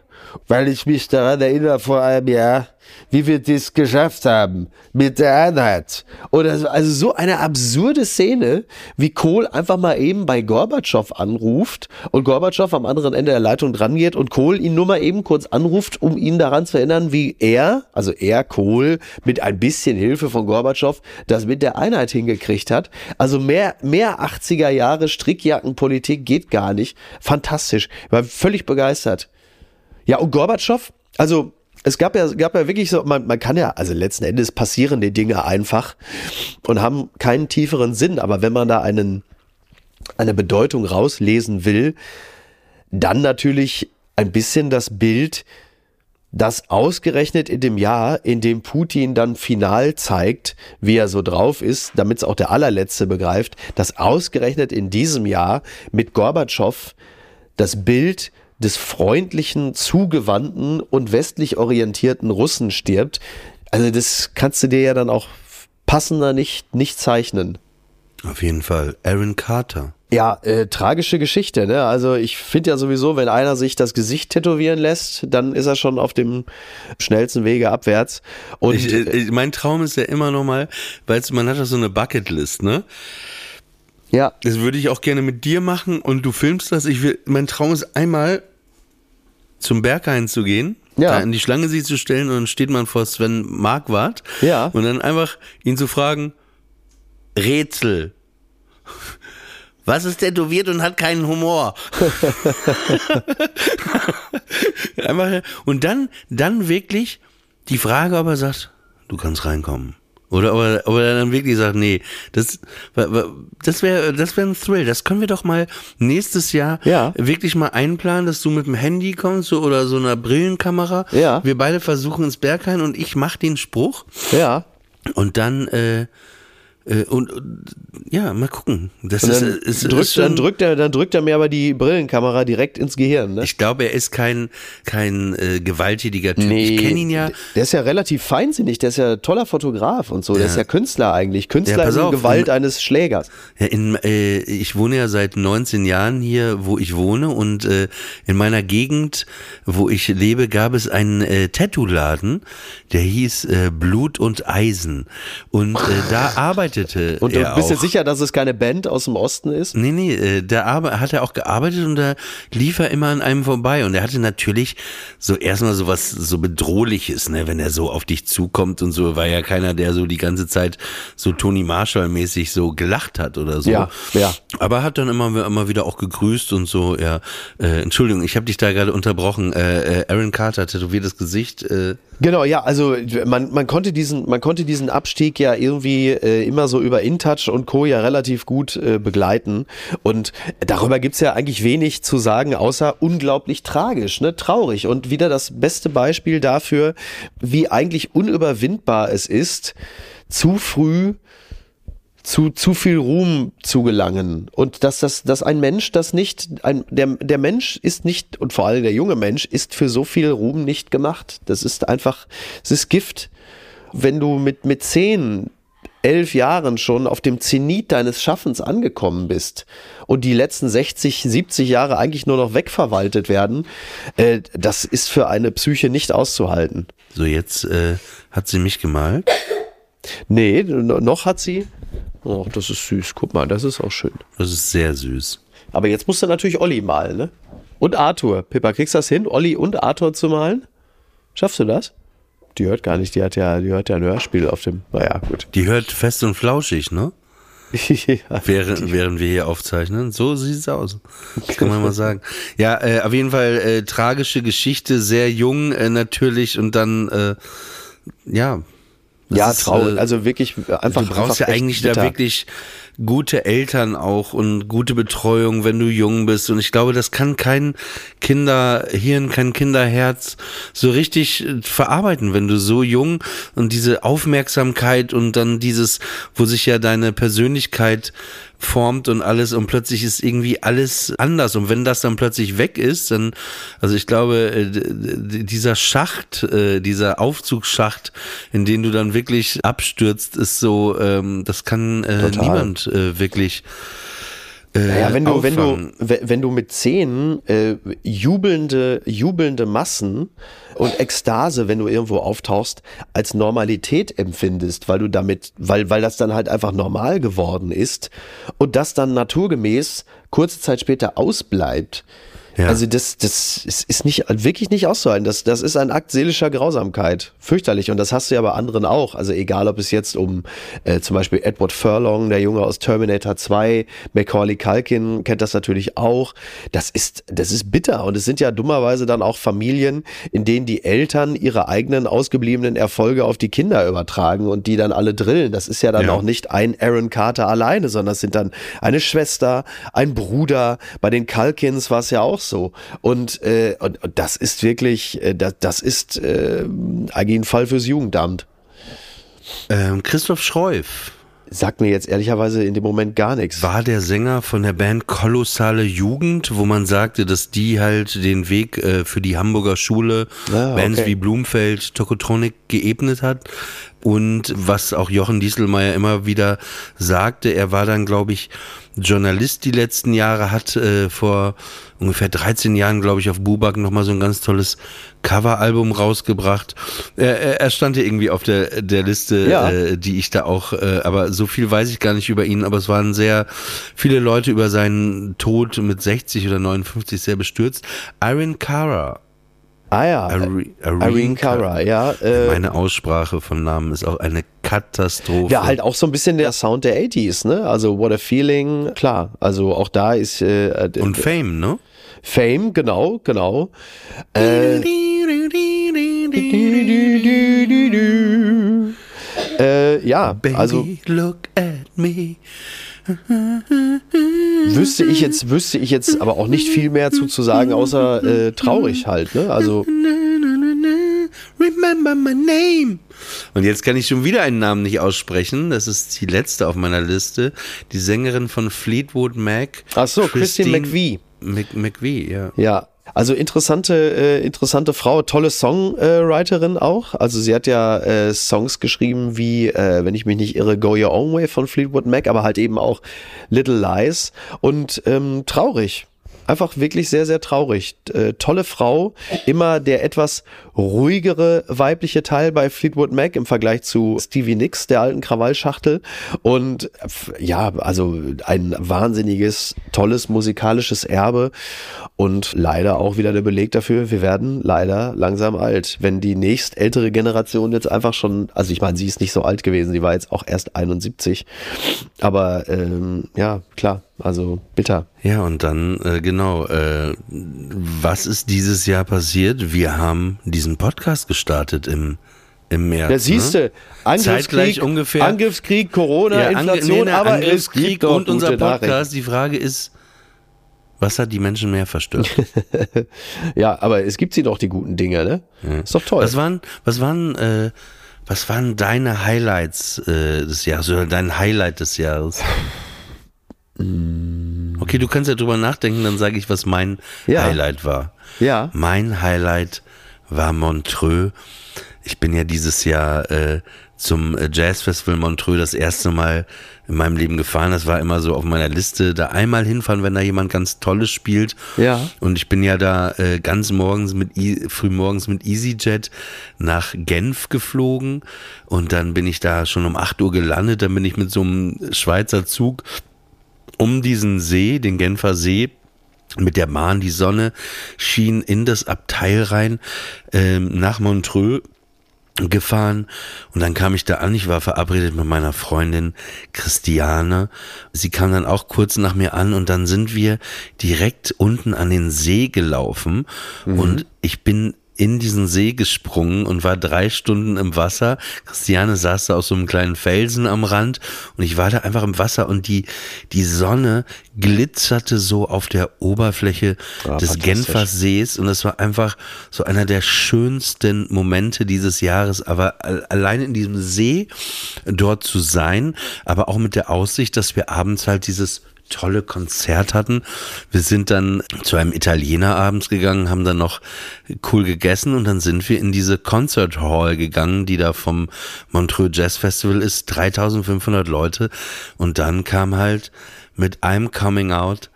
[SPEAKER 2] weil ich mich daran erinnere vor einem Jahr, wie wir das geschafft haben mit der Einheit. Oder also so eine absurde Szene, wie Kohl einfach mal eben bei Gorbatschow anruft und Gorbatschow am anderen Ende der Leitung dran geht und Kohl ihn nur mal eben kurz anruft, um ihn daran zu erinnern, wie er, also er Kohl, mit ein bisschen Hilfe von Gorbatschow das mit der Einheit hingekriegt hat. Also mehr, mehr 80er Jahre Strickjackenpolitik geht gar nicht. Fantastisch. Ich war völlig begeistert. Ja, und Gorbatschow, also es gab ja, gab ja wirklich so, man, man kann ja, also letzten Endes passieren die Dinge einfach und haben keinen tieferen Sinn, aber wenn man da einen, eine Bedeutung rauslesen will, dann natürlich ein bisschen das Bild, das ausgerechnet in dem Jahr, in dem Putin dann final zeigt, wie er so drauf ist, damit es auch der allerletzte begreift, dass ausgerechnet in diesem Jahr mit Gorbatschow das Bild des freundlichen, zugewandten und westlich orientierten Russen stirbt. Also das kannst du dir ja dann auch passender nicht, nicht zeichnen.
[SPEAKER 1] Auf jeden Fall. Aaron Carter.
[SPEAKER 2] Ja, äh, tragische Geschichte, ne? Also ich finde ja sowieso, wenn einer sich das Gesicht tätowieren lässt, dann ist er schon auf dem schnellsten Wege abwärts. Und
[SPEAKER 1] ich, ich, mein Traum ist ja immer noch mal, weil man hat ja so eine Bucketlist, ne?
[SPEAKER 2] ja,
[SPEAKER 1] Das würde ich auch gerne mit dir machen und du filmst das. Ich will, mein Traum ist einmal zum Berghain zu gehen,
[SPEAKER 2] Ja.
[SPEAKER 1] da in die Schlange sich zu stellen und dann steht man vor Sven Marquardt
[SPEAKER 2] Ja.
[SPEAKER 1] und dann einfach ihn zu fragen, Rätsel. Was ist tätowiert und hat keinen Humor? <laughs> Einfach, und dann, dann wirklich die Frage, ob er sagt, du kannst reinkommen. Oder ob er, ob er dann wirklich sagt, nee, das, das wäre das wäre ein Thrill. Das können wir doch mal nächstes Jahr
[SPEAKER 2] Ja.
[SPEAKER 1] wirklich mal einplanen, dass du mit dem Handy kommst so, oder so einer Brillenkamera.
[SPEAKER 2] Ja.
[SPEAKER 1] Wir beide versuchen ins Berghain und ich mach den Spruch
[SPEAKER 2] ja.
[SPEAKER 1] und dann äh, und, und ja, mal gucken. Das ist,
[SPEAKER 2] dann,
[SPEAKER 1] ist,
[SPEAKER 2] drückt,
[SPEAKER 1] ist schon,
[SPEAKER 2] dann, drückt er, dann drückt er mir aber die Brillenkamera direkt ins Gehirn. Ne?
[SPEAKER 1] ich glaube, er ist kein kein äh, gewalttätiger Typ. ich kenne ihn ja.
[SPEAKER 2] Der ist ja relativ feinsinnig, der ist ja toller Fotograf und so. Der
[SPEAKER 1] Ja.
[SPEAKER 2] ist ja Künstler eigentlich. Künstler
[SPEAKER 1] Ja,
[SPEAKER 2] in
[SPEAKER 1] auf,
[SPEAKER 2] Gewalt
[SPEAKER 1] im-
[SPEAKER 2] eines Schlägers.
[SPEAKER 1] Ja, in, äh, ich wohne ja seit 19 Jahren hier, wo ich wohne und äh, in meiner Gegend, wo ich lebe, gab es einen äh, Tattoo-Laden, der hieß äh, Blut und Eisen und äh, da <laughs> arbeitete
[SPEAKER 2] Und du bist dir sicher, dass es keine Band aus dem Osten ist?
[SPEAKER 1] Nee, nee, äh, da hat er auch gearbeitet und da lief er immer an einem vorbei. Und er hatte natürlich so erstmal so was so bedrohliches, ne, wenn er so auf dich zukommt und so, war ja keiner, der so die ganze Zeit so Tony Marshall-mäßig so gelacht hat oder so.
[SPEAKER 2] Ja, ja.
[SPEAKER 1] Aber hat dann immer, immer wieder auch gegrüßt und so, ja. Äh, Entschuldigung, ich habe dich da gerade unterbrochen. Äh, äh, Aaron Carter, tätowiertes Gesicht. Äh,
[SPEAKER 2] Genau, ja, also man, man konnte diesen, man konnte diesen Abstieg ja irgendwie äh, immer so über InTouch und Co. ja relativ gut äh, begleiten. Und darüber gibt's ja eigentlich wenig zu sagen, außer unglaublich tragisch, ne? Traurig. Und wieder das beste Beispiel dafür, wie eigentlich unüberwindbar es ist, zu früh zu, zu viel Ruhm zu gelangen. Und dass, das, dass ein Mensch das nicht, ein, der, der Mensch ist nicht, und vor allem der junge Mensch, ist für so viel Ruhm nicht gemacht. Das ist einfach, es ist Gift. Wenn du mit, mit zehn, elf Jahren schon auf dem Zenit deines Schaffens angekommen bist und die letzten 60, 70 Jahre eigentlich nur noch wegverwaltet werden, äh, das ist für eine Psyche nicht auszuhalten.
[SPEAKER 1] so, jetzt äh, hat sie mich gemalt.
[SPEAKER 2] Nee, no- noch hat sie. Oh, das ist süß. Guck mal, das ist auch schön.
[SPEAKER 1] Das ist sehr süß.
[SPEAKER 2] Aber jetzt musst du natürlich Olli malen, ne? Und Arthur. Pippa, kriegst du das hin, Olli und Arthur zu malen? Schaffst du das? Die hört gar nicht, die hat ja, die hört ja ein Hörspiel auf dem. Naja, gut.
[SPEAKER 1] Die hört fest und flauschig, ne? <laughs>
[SPEAKER 2] ja.
[SPEAKER 1] Während, während wir hier aufzeichnen. So sieht's aus. Das kann man mal sagen. Ja, äh, auf jeden Fall äh, tragische Geschichte, sehr jung äh, natürlich und dann, äh, ja. Das
[SPEAKER 2] Ja,
[SPEAKER 1] ist,
[SPEAKER 2] traurig.
[SPEAKER 1] äh,
[SPEAKER 2] Also wirklich einfach.
[SPEAKER 1] du brauchst
[SPEAKER 2] einfach
[SPEAKER 1] ja eigentlich
[SPEAKER 2] bitter.
[SPEAKER 1] da wirklich gute Eltern auch und gute Betreuung, wenn du jung bist. Und ich glaube, das kann kein Kinderhirn, kein Kinderherz so richtig äh, verarbeiten, wenn du so jung und diese Aufmerksamkeit und dann dieses, wo sich ja deine Persönlichkeit formt und alles und plötzlich ist irgendwie alles anders und wenn das dann plötzlich weg ist, dann, also ich glaube, äh, dieser Schacht, äh, dieser Aufzugsschacht, in den du dann wirklich abstürzt, ist so, ähm, das kann äh,
[SPEAKER 2] Total.
[SPEAKER 1] niemand wirklich äh,
[SPEAKER 2] Naja, wenn du, wenn du, wenn du mit zehn äh, jubelnde, jubelnde Massen und Ekstase, wenn du irgendwo auftauchst, als Normalität empfindest, weil du damit, weil, weil das dann halt einfach normal geworden ist und das dann naturgemäß kurze Zeit später ausbleibt.
[SPEAKER 1] Ja.
[SPEAKER 2] Also das, das ist, ist nicht wirklich nicht auszuhalten. Das, das ist ein Akt seelischer Grausamkeit. Fürchterlich. Und das hast du ja bei anderen auch. Also egal, ob es jetzt um äh, zum Beispiel Edward Furlong, der Junge aus Terminator 2, Macaulay Culkin kennt das natürlich auch. Das ist, das ist bitter. Und es sind ja dummerweise dann auch Familien, in denen die Eltern ihre eigenen ausgebliebenen Erfolge auf die Kinder übertragen und die dann alle drillen. Das ist ja dann
[SPEAKER 1] Ja.
[SPEAKER 2] auch nicht ein Aaron Carter alleine, sondern es sind dann eine Schwester, ein Bruder. Bei den Culkins war es ja auch so. Und, äh, und, und das ist wirklich, äh, das, das ist äh, eigentlich ein Fall fürs Jugendamt.
[SPEAKER 1] Ähm, Christoph Schreuf.
[SPEAKER 2] sagt mir jetzt ehrlicherweise in dem Moment gar nichts.
[SPEAKER 1] War der Sänger von der Band Kolossale Jugend, wo man sagte, dass die halt den Weg äh, für die Hamburger Schule,
[SPEAKER 2] Ah,
[SPEAKER 1] Bands
[SPEAKER 2] okay.
[SPEAKER 1] wie Blumfeld, Tokotronic geebnet hat. Und was auch Jochen Dieselmeier immer wieder sagte, er war dann, glaube ich, Journalist die letzten Jahre, hat äh, vor ungefähr 13 Jahren, glaube ich, auf Bubak nochmal so ein ganz tolles Coveralbum rausgebracht. Er, er, stand ja irgendwie auf der, der Liste,
[SPEAKER 2] Ja.
[SPEAKER 1] äh, die ich da auch, äh, aber so viel weiß ich gar nicht über ihn, aber es waren sehr viele Leute über seinen Tod mit 60 oder 59 sehr bestürzt. Irene Cara.
[SPEAKER 2] Ah ja,
[SPEAKER 1] Irene,
[SPEAKER 2] Cara, ja. Äh,
[SPEAKER 1] Meine Aussprache von Namen ist auch eine Katastrophe.
[SPEAKER 2] ja, halt auch so ein bisschen der Sound der 80s, ne? Also What a Feeling, klar. Also auch da ist äh,
[SPEAKER 1] Und Fame, ne?
[SPEAKER 2] Fame, genau, genau. Äh, äh, ja,
[SPEAKER 1] Baby,
[SPEAKER 2] also
[SPEAKER 1] look at me.
[SPEAKER 2] Wüsste ich jetzt, wüsste ich jetzt aber auch nicht viel mehr zu, zu sagen, außer äh, traurig halt, ne? Also
[SPEAKER 1] Remember my name. Und jetzt kann ich schon wieder einen Namen nicht aussprechen. Das ist die letzte auf meiner Liste. Die Sängerin von Fleetwood Mac.
[SPEAKER 2] Ach so, Christine McVie.
[SPEAKER 1] Mc, McVie, ja.
[SPEAKER 2] Ja, also interessante, äh, interessante Frau, tolle Songwriterin auch. Also sie hat ja äh, Songs geschrieben wie, äh, wenn ich mich nicht irre, Go Your Own Way von Fleetwood Mac, aber halt eben auch Little Lies und ähm, traurig. Einfach wirklich sehr, sehr traurig. Äh, tolle Frau, immer der etwas ruhigere weibliche Teil bei Fleetwood Mac im Vergleich zu Stevie Nicks, der alten Krawallschachtel. Und äh, ja, also ein wahnsinniges, tolles musikalisches Erbe und leider auch wieder der Beleg dafür, wir werden leider langsam alt. Wenn die nächst ältere Generation jetzt einfach schon, also ich meine, sie ist nicht so alt gewesen, sie war jetzt auch erst 71, aber ähm, ja, klar, also bitter.
[SPEAKER 1] Ja, und dann, äh, genau, äh, was ist dieses Jahr passiert? Wir haben diesen Podcast gestartet im, im März.
[SPEAKER 2] Ja, siehst
[SPEAKER 1] ne?
[SPEAKER 2] du,
[SPEAKER 1] Zeitgleich
[SPEAKER 2] Angriffskrieg,
[SPEAKER 1] ungefähr.
[SPEAKER 2] Angriffskrieg, Corona,
[SPEAKER 1] Ja,
[SPEAKER 2] Inflation,
[SPEAKER 1] nee, nee,
[SPEAKER 2] aber
[SPEAKER 1] Angriffskrieg und unser. Podcast. Die Frage ist, was hat die Menschen mehr verstört? <laughs>
[SPEAKER 2] Ja, aber es gibt sie doch, die guten Dinge, ne? Ist doch toll.
[SPEAKER 1] Was waren, was waren, äh, was waren deine Highlights äh, des Jahres oder dein Highlight des Jahres? <laughs> Okay, du kannst ja drüber nachdenken, dann sage ich, was mein
[SPEAKER 2] Ja.
[SPEAKER 1] Highlight war.
[SPEAKER 2] Ja.
[SPEAKER 1] Mein Highlight war Montreux. Ich bin ja dieses Jahr äh, zum äh, Jazzfestival Montreux das erste Mal in meinem Leben gefahren. Das war immer so auf meiner Liste, da einmal hinfahren, wenn da jemand ganz Tolles spielt.
[SPEAKER 2] Ja.
[SPEAKER 1] Und ich bin ja da äh, ganz morgens mit e früh morgens mit EasyJet nach Genf geflogen und dann bin ich da schon um 8 Uhr gelandet. Dann bin ich mit so einem Schweizer Zug um diesen See, den Genfer See, mit der Bahn, die Sonne schien in das Abteil rein, ähm, nach Montreux gefahren. Und dann kam ich da an, ich war verabredet mit meiner Freundin Christiane. Sie kam dann auch kurz nach mir an und dann sind wir direkt unten an den See gelaufen. Und ich bin in diesen See gesprungen und war drei Stunden im Wasser. Christiane saß da auf so einem kleinen Felsen am Rand und ich war da einfach im Wasser und die, die Sonne glitzerte so auf der Oberfläche
[SPEAKER 2] Ah,
[SPEAKER 1] des. Genfer Sees und es war einfach so einer der schönsten Momente dieses Jahres, aber al- allein in diesem See dort zu sein, aber auch mit der Aussicht, dass wir abends halt dieses tolle Konzert hatten. Wir sind dann zu einem Italiener abends gegangen, haben dann noch cool gegessen und dann sind wir in diese Concert Hall gegangen, die da vom Montreux Jazz Festival ist, 3500 Leute. Und dann kam halt mit einem Coming Out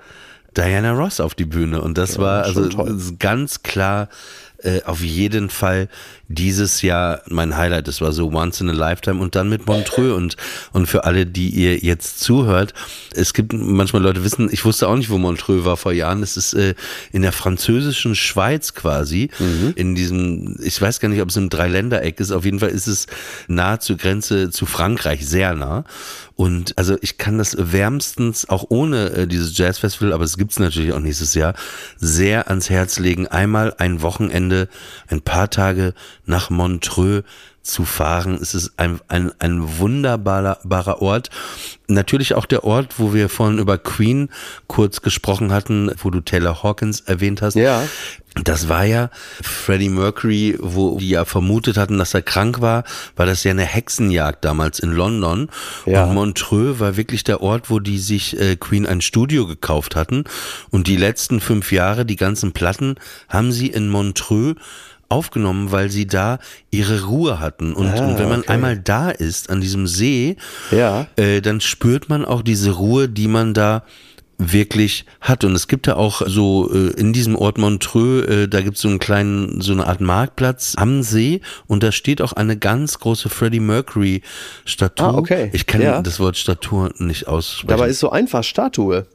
[SPEAKER 1] Diana Ross auf die Bühne. Und das war
[SPEAKER 2] schon
[SPEAKER 1] also ganz klar äh, auf jeden Fall dieses Jahr mein Highlight. Das war so Once in a Lifetime und dann mit Montreux und und für alle, die ihr jetzt zuhört, es gibt manchmal Leute wissen, ich wusste auch nicht, wo Montreux war vor Jahren. Es ist äh, in der französischen Schweiz quasi in diesem, ich weiß gar nicht, ob es im Dreiländereck ist. Auf jeden Fall ist es nah zur Grenze zu Frankreich, sehr nah. Und also ich kann das wärmstens auch ohne äh, dieses Jazzfestival, aber es gibt's natürlich auch nächstes Jahr, sehr ans Herz legen, einmal ein Wochenende, ein paar Tage nach Montreux zu fahren. Es ist ein, ein, ein wunderbarer barer Ort. Natürlich auch der Ort, wo wir vorhin über Queen kurz gesprochen hatten, wo du Taylor Hawkins erwähnt hast.
[SPEAKER 2] Ja.
[SPEAKER 1] Das war ja Freddie Mercury, wo die ja vermutet hatten, dass er krank war, war das ja eine Hexenjagd damals in London.
[SPEAKER 2] Ja.
[SPEAKER 1] Und Montreux war wirklich der Ort, wo die sich äh, Queen ein Studio gekauft hatten. Und die letzten fünf Jahre, die ganzen Platten, haben sie in Montreux aufgenommen, weil sie da ihre Ruhe hatten. Und,
[SPEAKER 2] Ah,
[SPEAKER 1] und wenn man
[SPEAKER 2] okay.
[SPEAKER 1] einmal da ist, an diesem See,
[SPEAKER 2] Ja.
[SPEAKER 1] äh, dann spürt man auch diese Ruhe, die man da wirklich hat. Und es gibt da auch so äh, in diesem Ort Montreux, äh, da gibt es so einen kleinen, so eine Art Marktplatz am See und da steht auch eine ganz große Freddie Mercury Statue.
[SPEAKER 2] Ah, okay.
[SPEAKER 1] Ich kann
[SPEAKER 2] Ja.
[SPEAKER 1] das Wort Statue nicht aussprechen.
[SPEAKER 2] Dabei ist so einfach Statue.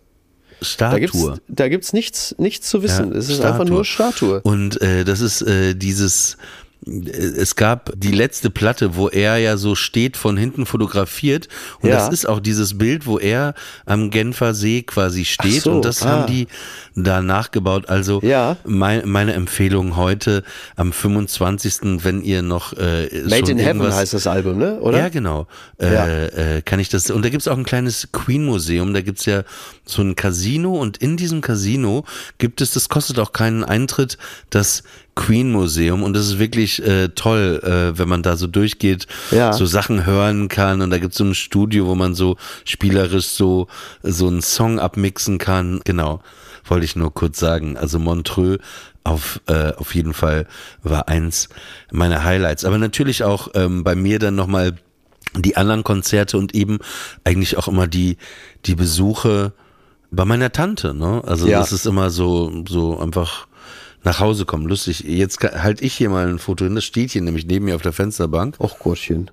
[SPEAKER 2] Da gibt's,
[SPEAKER 1] Statue.
[SPEAKER 2] da gibt's nichts, nichts zu wissen.
[SPEAKER 1] Ja,
[SPEAKER 2] es ist einfach nur Statue.
[SPEAKER 1] Und äh, das ist äh, dieses, es gab die letzte Platte, wo er ja so steht, von hinten fotografiert. Und
[SPEAKER 2] Ja.
[SPEAKER 1] das ist auch dieses Bild, wo er am Genfer See quasi steht.
[SPEAKER 2] so,
[SPEAKER 1] und das
[SPEAKER 2] ah.
[SPEAKER 1] haben die da nachgebaut. Also
[SPEAKER 2] Ja.
[SPEAKER 1] mein, meine Empfehlung heute am 25., wenn ihr noch äh,
[SPEAKER 2] Made in Heaven heißt das Album, ne? Oder?
[SPEAKER 1] ja, genau.
[SPEAKER 2] Ja.
[SPEAKER 1] Äh, äh, kann ich das. Und da gibt's auch ein kleines Queen-Museum. Da gibt's ja so ein Casino und in diesem Casino gibt es, das kostet auch keinen Eintritt, das Queen-Museum. Und das ist wirklich äh, toll, äh, wenn man da so durchgeht,
[SPEAKER 2] Ja.
[SPEAKER 1] so Sachen hören kann. Und da gibt's so ein Studio, wo man so spielerisch so, so einen Song abmixen kann. Genau. Wollte ich nur kurz sagen. Also Montreux auf, äh, auf jeden Fall war eins meiner Highlights. Aber natürlich auch ähm, bei mir dann nochmal die anderen Konzerte und eben eigentlich auch immer die, die Besuche bei meiner Tante, ne? Also
[SPEAKER 2] Ja.
[SPEAKER 1] das ist immer so, so einfach nach Hause kommen. Lustig. Jetzt halte ich hier mal ein Foto hin, das steht hier nämlich neben mir auf der Fensterbank.
[SPEAKER 2] Och Gottchen.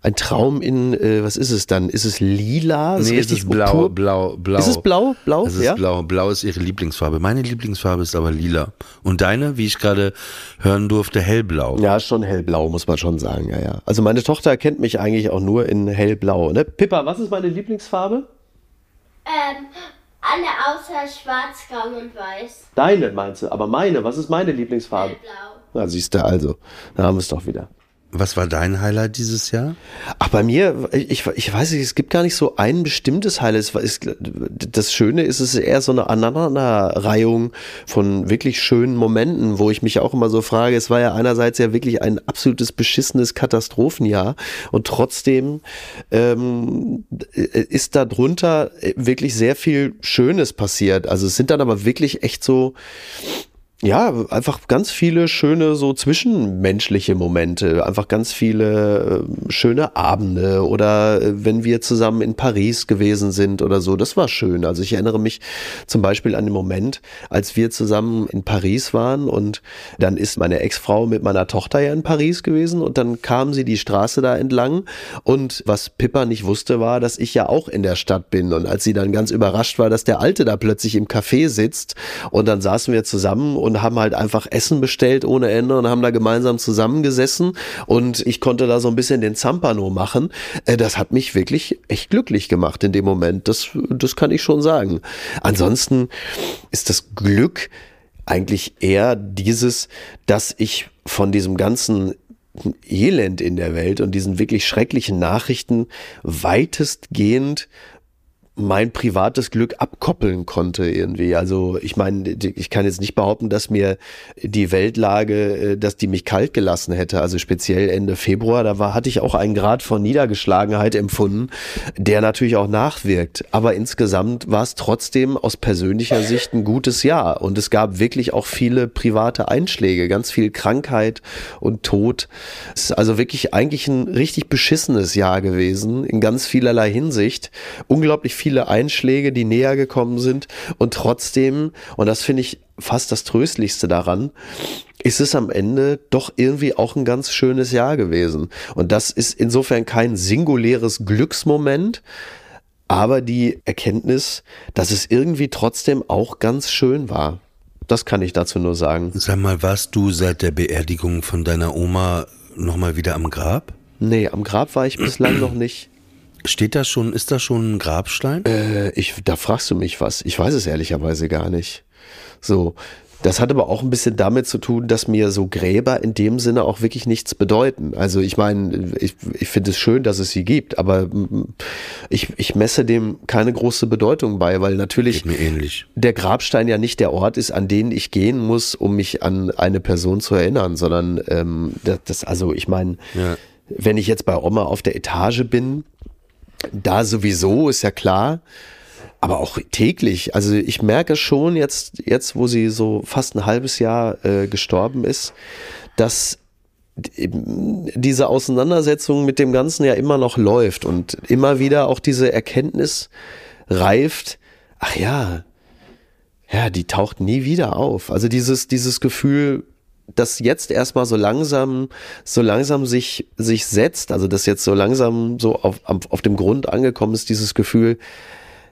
[SPEAKER 2] Ein Traum in, äh, was ist es dann? Ist es lila?
[SPEAKER 1] Nee, es ist blau,
[SPEAKER 2] pur-
[SPEAKER 1] blau, blau.
[SPEAKER 2] Ist es blau? Blau?
[SPEAKER 1] Es ist
[SPEAKER 2] ja?
[SPEAKER 1] blau. Blau ist ihre Lieblingsfarbe. Meine Lieblingsfarbe ist aber lila. Und deine, wie ich gerade hören durfte, hellblau.
[SPEAKER 2] Ja, schon hellblau, muss man schon sagen, ja, ja. Also meine Tochter kennt mich eigentlich auch nur in hellblau, ne? Pippa, was ist meine Lieblingsfarbe?
[SPEAKER 3] Ähm, alle außer schwarz, grau und weiß.
[SPEAKER 2] Deine, meinst du? Aber meine, was ist meine Lieblingsfarbe?
[SPEAKER 3] Blau.
[SPEAKER 2] Na, siehst du also. Da haben wir es doch wieder.
[SPEAKER 1] Was war dein Highlight dieses Jahr?
[SPEAKER 2] Ach, bei mir, ich, ich weiß nicht, es gibt gar nicht so ein bestimmtes Highlight. Das Schöne ist, es ist eher so eine Aneinanderreihung von wirklich schönen Momenten, wo ich mich auch immer so frage, es war ja einerseits ja wirklich ein absolutes beschissenes Katastrophenjahr und trotzdem ähm, ist da drunter wirklich sehr viel Schönes passiert. Also es sind dann aber wirklich echt so, ja, einfach ganz viele schöne so zwischenmenschliche Momente, einfach ganz viele äh, schöne Abende oder äh, wenn wir zusammen in Paris gewesen sind oder so, das war schön. Also ich erinnere mich zum Beispiel an den Moment, als wir zusammen in Paris waren und dann ist meine Ex-Frau mit meiner Tochter ja in Paris gewesen und dann kam sie die Straße da entlang und was Pippa nicht wusste war, dass ich ja auch in der Stadt bin und als sie dann ganz überrascht war, dass der Alte da plötzlich im Café sitzt und dann saßen wir zusammen haben halt einfach Essen bestellt ohne Ende und haben da gemeinsam zusammengesessen und ich konnte da so ein bisschen den Zampano machen. Äh, Das hat mich wirklich echt glücklich gemacht in dem Moment. Das, das kann ich schon sagen. Ansonsten ist das Glück eigentlich eher dieses, dass ich von diesem ganzen Elend in der Welt und diesen wirklich schrecklichen Nachrichten weitestgehend mein privates Glück abkoppeln konnte irgendwie. Also ich meine, ich kann jetzt nicht behaupten, dass mir die Weltlage, äh, dass die mich kalt gelassen hätte. Also speziell Ende Februar, da war, hatte ich auch einen Grad von Niedergeschlagenheit empfunden, der natürlich auch nachwirkt. Aber insgesamt war es trotzdem aus persönlicher Sicht ein gutes Jahr. Und es gab wirklich auch viele private Einschläge, ganz viel Krankheit und Tod. Es ist also wirklich eigentlich ein richtig beschissenes Jahr gewesen, in ganz vielerlei Hinsicht. Unglaublich viele Einschläge, die näher gekommen sind. Und trotzdem, und das finde ich fast das Tröstlichste daran, ist es am Ende doch irgendwie auch ein ganz schönes Jahr gewesen. Und das ist insofern kein singuläres Glücksmoment, aber die Erkenntnis, dass es irgendwie trotzdem auch ganz schön war. Das kann ich dazu nur sagen.
[SPEAKER 1] Sag mal, warst du seit der Beerdigung von deiner Oma nochmal wieder am Grab?
[SPEAKER 2] Nee, am Grab war ich bislang noch nicht.
[SPEAKER 1] Steht da schon, ist da schon ein Grabstein?
[SPEAKER 2] Äh, ich, da fragst du mich was. Ich weiß es ehrlicherweise gar nicht. So, Das hat aber auch ein bisschen damit zu tun, dass mir so Gräber in dem Sinne auch wirklich nichts bedeuten. Also ich meine, ich, ich finde es schön, dass es sie gibt, aber ich, ich messe dem keine große Bedeutung bei, weil natürlich der Grabstein ja nicht der Ort ist, an den ich gehen muss, um mich an eine Person zu erinnern, sondern ähm, das, das also ich meine,
[SPEAKER 1] Ja.
[SPEAKER 2] wenn ich jetzt bei Oma auf der Etage bin, da sowieso ist ja klar, aber auch täglich. Also ich merke schon jetzt, jetzt wo sie so fast ein halbes Jahr äh, gestorben ist, dass diese Auseinandersetzung mit dem Ganzen ja immer noch läuft und immer wieder auch diese Erkenntnis reift, ach ja, ja, die taucht nie wieder auf. Also dieses, dieses Gefühl, das jetzt erstmal so langsam, so langsam sich, sich setzt, also das jetzt so langsam so auf, auf dem Grund angekommen ist, dieses Gefühl,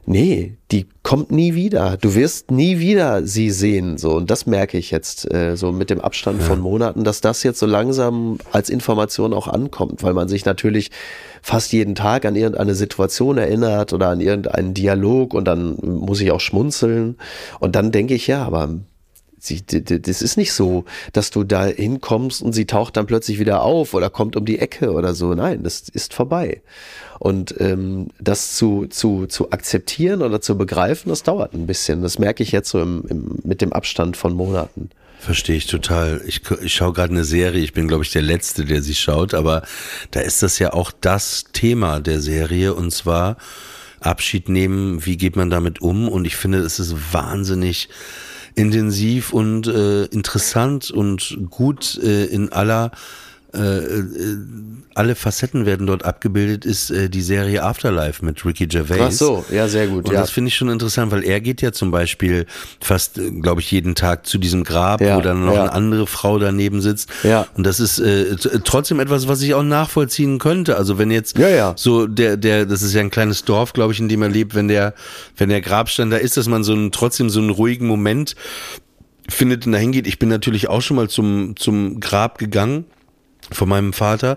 [SPEAKER 2] nee, die kommt nie wieder. Du wirst nie wieder sie sehen. So, und das merke ich jetzt äh, so mit dem Abstand von Monaten, dass das jetzt so langsam als Information auch ankommt, weil man sich natürlich fast jeden Tag an irgendeine Situation erinnert oder an irgendeinen Dialog und dann muss ich auch schmunzeln. Und dann denke ich, ja, aber sie, das ist nicht so, dass du da hinkommst und sie taucht dann plötzlich wieder auf oder kommt um die Ecke oder so. Nein, das ist vorbei. Und ähm, das zu, zu, zu akzeptieren oder zu begreifen, das dauert ein bisschen. Das merke ich jetzt so im, im, mit dem Abstand von Monaten.
[SPEAKER 1] Verstehe ich total. Ich, ich schaue gerade eine Serie, ich bin, glaube ich, der Letzte, der sie schaut, aber da ist das ja auch das Thema der Serie und zwar Abschied nehmen, wie geht man damit um? Und ich finde, es ist wahnsinnig intensiv und äh, interessant und gut äh, in aller äh, äh, alle Facetten werden dort abgebildet, ist äh, die Serie Afterlife mit Ricky Gervais.
[SPEAKER 2] Ach so, ja, sehr gut.
[SPEAKER 1] Und
[SPEAKER 2] ja.
[SPEAKER 1] das finde ich schon interessant, weil er geht ja zum Beispiel fast, glaube ich, jeden Tag zu diesem Grab,
[SPEAKER 2] Ja,
[SPEAKER 1] wo dann noch
[SPEAKER 2] ja.
[SPEAKER 1] eine andere Frau daneben sitzt.
[SPEAKER 2] Ja.
[SPEAKER 1] Und das ist äh, trotzdem etwas, was ich auch nachvollziehen könnte. Also wenn jetzt
[SPEAKER 2] Ja, ja.
[SPEAKER 1] so der, der, das ist ja ein kleines Dorf, glaube ich, in dem er lebt, wenn der, wenn der Grabstein da ist, dass man so einen, trotzdem so einen ruhigen Moment findet und dahin geht. Ich bin natürlich auch schon mal zum, zum Grab gegangen von meinem Vater.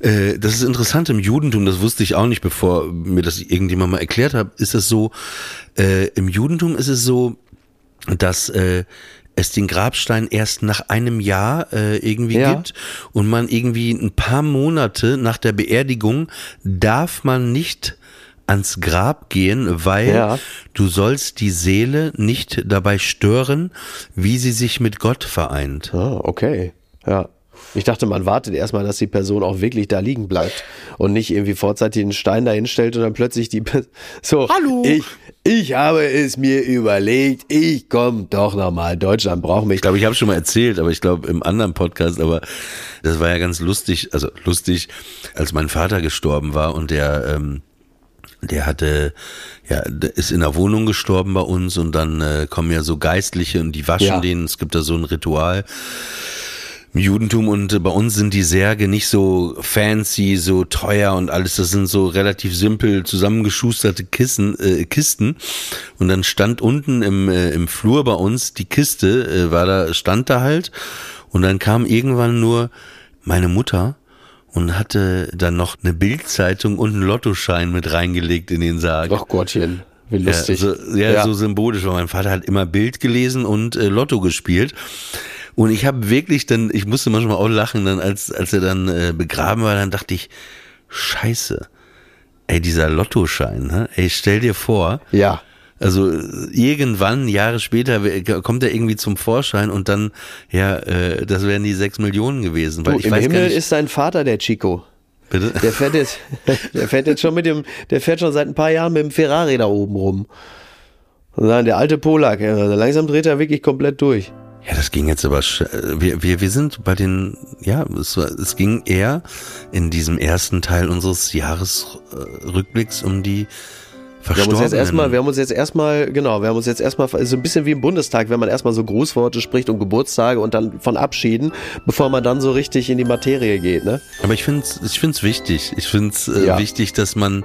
[SPEAKER 1] Äh, das ist interessant im Judentum, das wusste ich auch nicht, bevor mir das irgendjemand mal erklärt hat, ist es so, äh, im Judentum ist es so, dass äh, es den Grabstein erst nach einem Jahr äh, irgendwie
[SPEAKER 2] Ja.
[SPEAKER 1] gibt und man irgendwie ein paar Monate nach der Beerdigung darf man nicht ans Grab gehen, weil
[SPEAKER 2] Ja.
[SPEAKER 1] du sollst die Seele nicht dabei stören, wie sie sich mit Gott vereint.
[SPEAKER 2] Ah, okay. Ja. Ich dachte, man wartet erstmal, dass die Person auch wirklich da liegen bleibt und nicht irgendwie vorzeitig einen Stein dahin stellt und dann plötzlich die Pe- <laughs> so.
[SPEAKER 1] Hallo.
[SPEAKER 2] Ich, ich habe es mir überlegt. Ich komme doch nochmal. Deutschland braucht mich.
[SPEAKER 1] Ich glaube, ich habe schon mal erzählt, aber ich glaube im anderen Podcast, aber das war ja ganz lustig, also lustig, als mein Vater gestorben war und der, ähm, der hatte, ja, der ist in der Wohnung gestorben bei uns und dann äh, kommen ja so Geistliche und die waschen
[SPEAKER 2] Ja.
[SPEAKER 1] den, es gibt da so ein Ritual im Judentum und äh, bei uns sind die Särge nicht so fancy, so teuer und alles. Das sind so relativ simpel zusammengeschusterte Kissen, äh, Kisten. Und dann stand unten im, äh, im Flur bei uns die Kiste, äh, war da, stand da halt. Und dann kam irgendwann nur meine Mutter und hatte dann noch eine Bildzeitung und einen Lottoschein mit reingelegt in den Sarg.
[SPEAKER 2] Ach Gottchen, wie lustig.
[SPEAKER 1] Ja, so, ja, so symbolisch, weil mein Vater hat immer Bild gelesen und äh, Lotto gespielt. Und ich habe wirklich dann, ich musste manchmal auch lachen, dann als, als er dann äh, begraben war, dann dachte ich, scheiße, ey, dieser Lottoschein, ne? ey, stell dir vor,
[SPEAKER 2] ja.
[SPEAKER 1] also äh, irgendwann, Jahre später, kommt er irgendwie zum Vorschein und dann, ja, äh, das wären die sechs Millionen gewesen. Weil
[SPEAKER 2] Du,
[SPEAKER 1] ich
[SPEAKER 2] Im
[SPEAKER 1] weiß
[SPEAKER 2] Himmel
[SPEAKER 1] nicht,
[SPEAKER 2] ist sein Vater der Chico.
[SPEAKER 1] bitte?
[SPEAKER 2] Der fährt jetzt, <laughs> der fährt jetzt schon mit dem, der fährt schon seit ein paar Jahren mit dem Ferrari da oben rum. Und sagen, der alte Polak, also langsam dreht er wirklich komplett durch.
[SPEAKER 1] Ja, das ging jetzt aber, sch- wir, wir, wir sind bei den, ja, es, war, es ging eher in diesem ersten Teil unseres Jahresrückblicks um die
[SPEAKER 2] Wir haben uns jetzt erstmal, wir haben uns jetzt erstmal, genau, wir haben uns jetzt erstmal, so ein bisschen wie im Bundestag, wenn man erstmal so Grußworte spricht und Geburtstage und dann von Abschieden, bevor man dann so richtig in die Materie geht, ne?
[SPEAKER 1] aber ich finde es ich find's wichtig. Ich finde es äh,
[SPEAKER 2] Ja.
[SPEAKER 1] wichtig, dass man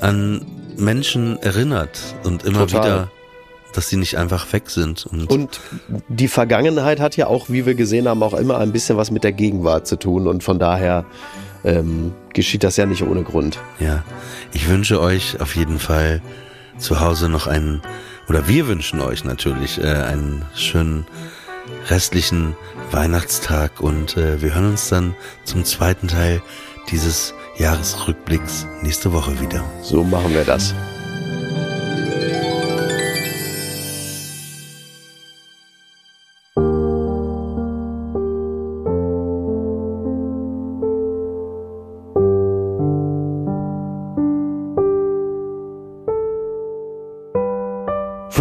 [SPEAKER 1] an Menschen erinnert und immer
[SPEAKER 2] Total.
[SPEAKER 1] wieder, dass sie nicht einfach weg sind. Und,
[SPEAKER 2] Und die Vergangenheit hat ja auch, wie wir gesehen haben, auch immer ein bisschen was mit der Gegenwart zu tun und von daher ähm, geschieht das ja nicht ohne Grund.
[SPEAKER 1] ja, ich wünsche euch auf jeden Fall zu Hause noch einen oder wir wünschen euch natürlich äh, einen schönen restlichen Weihnachtstag und äh, wir hören uns dann zum zweiten Teil dieses Jahresrückblicks nächste Woche wieder.
[SPEAKER 2] So machen wir das.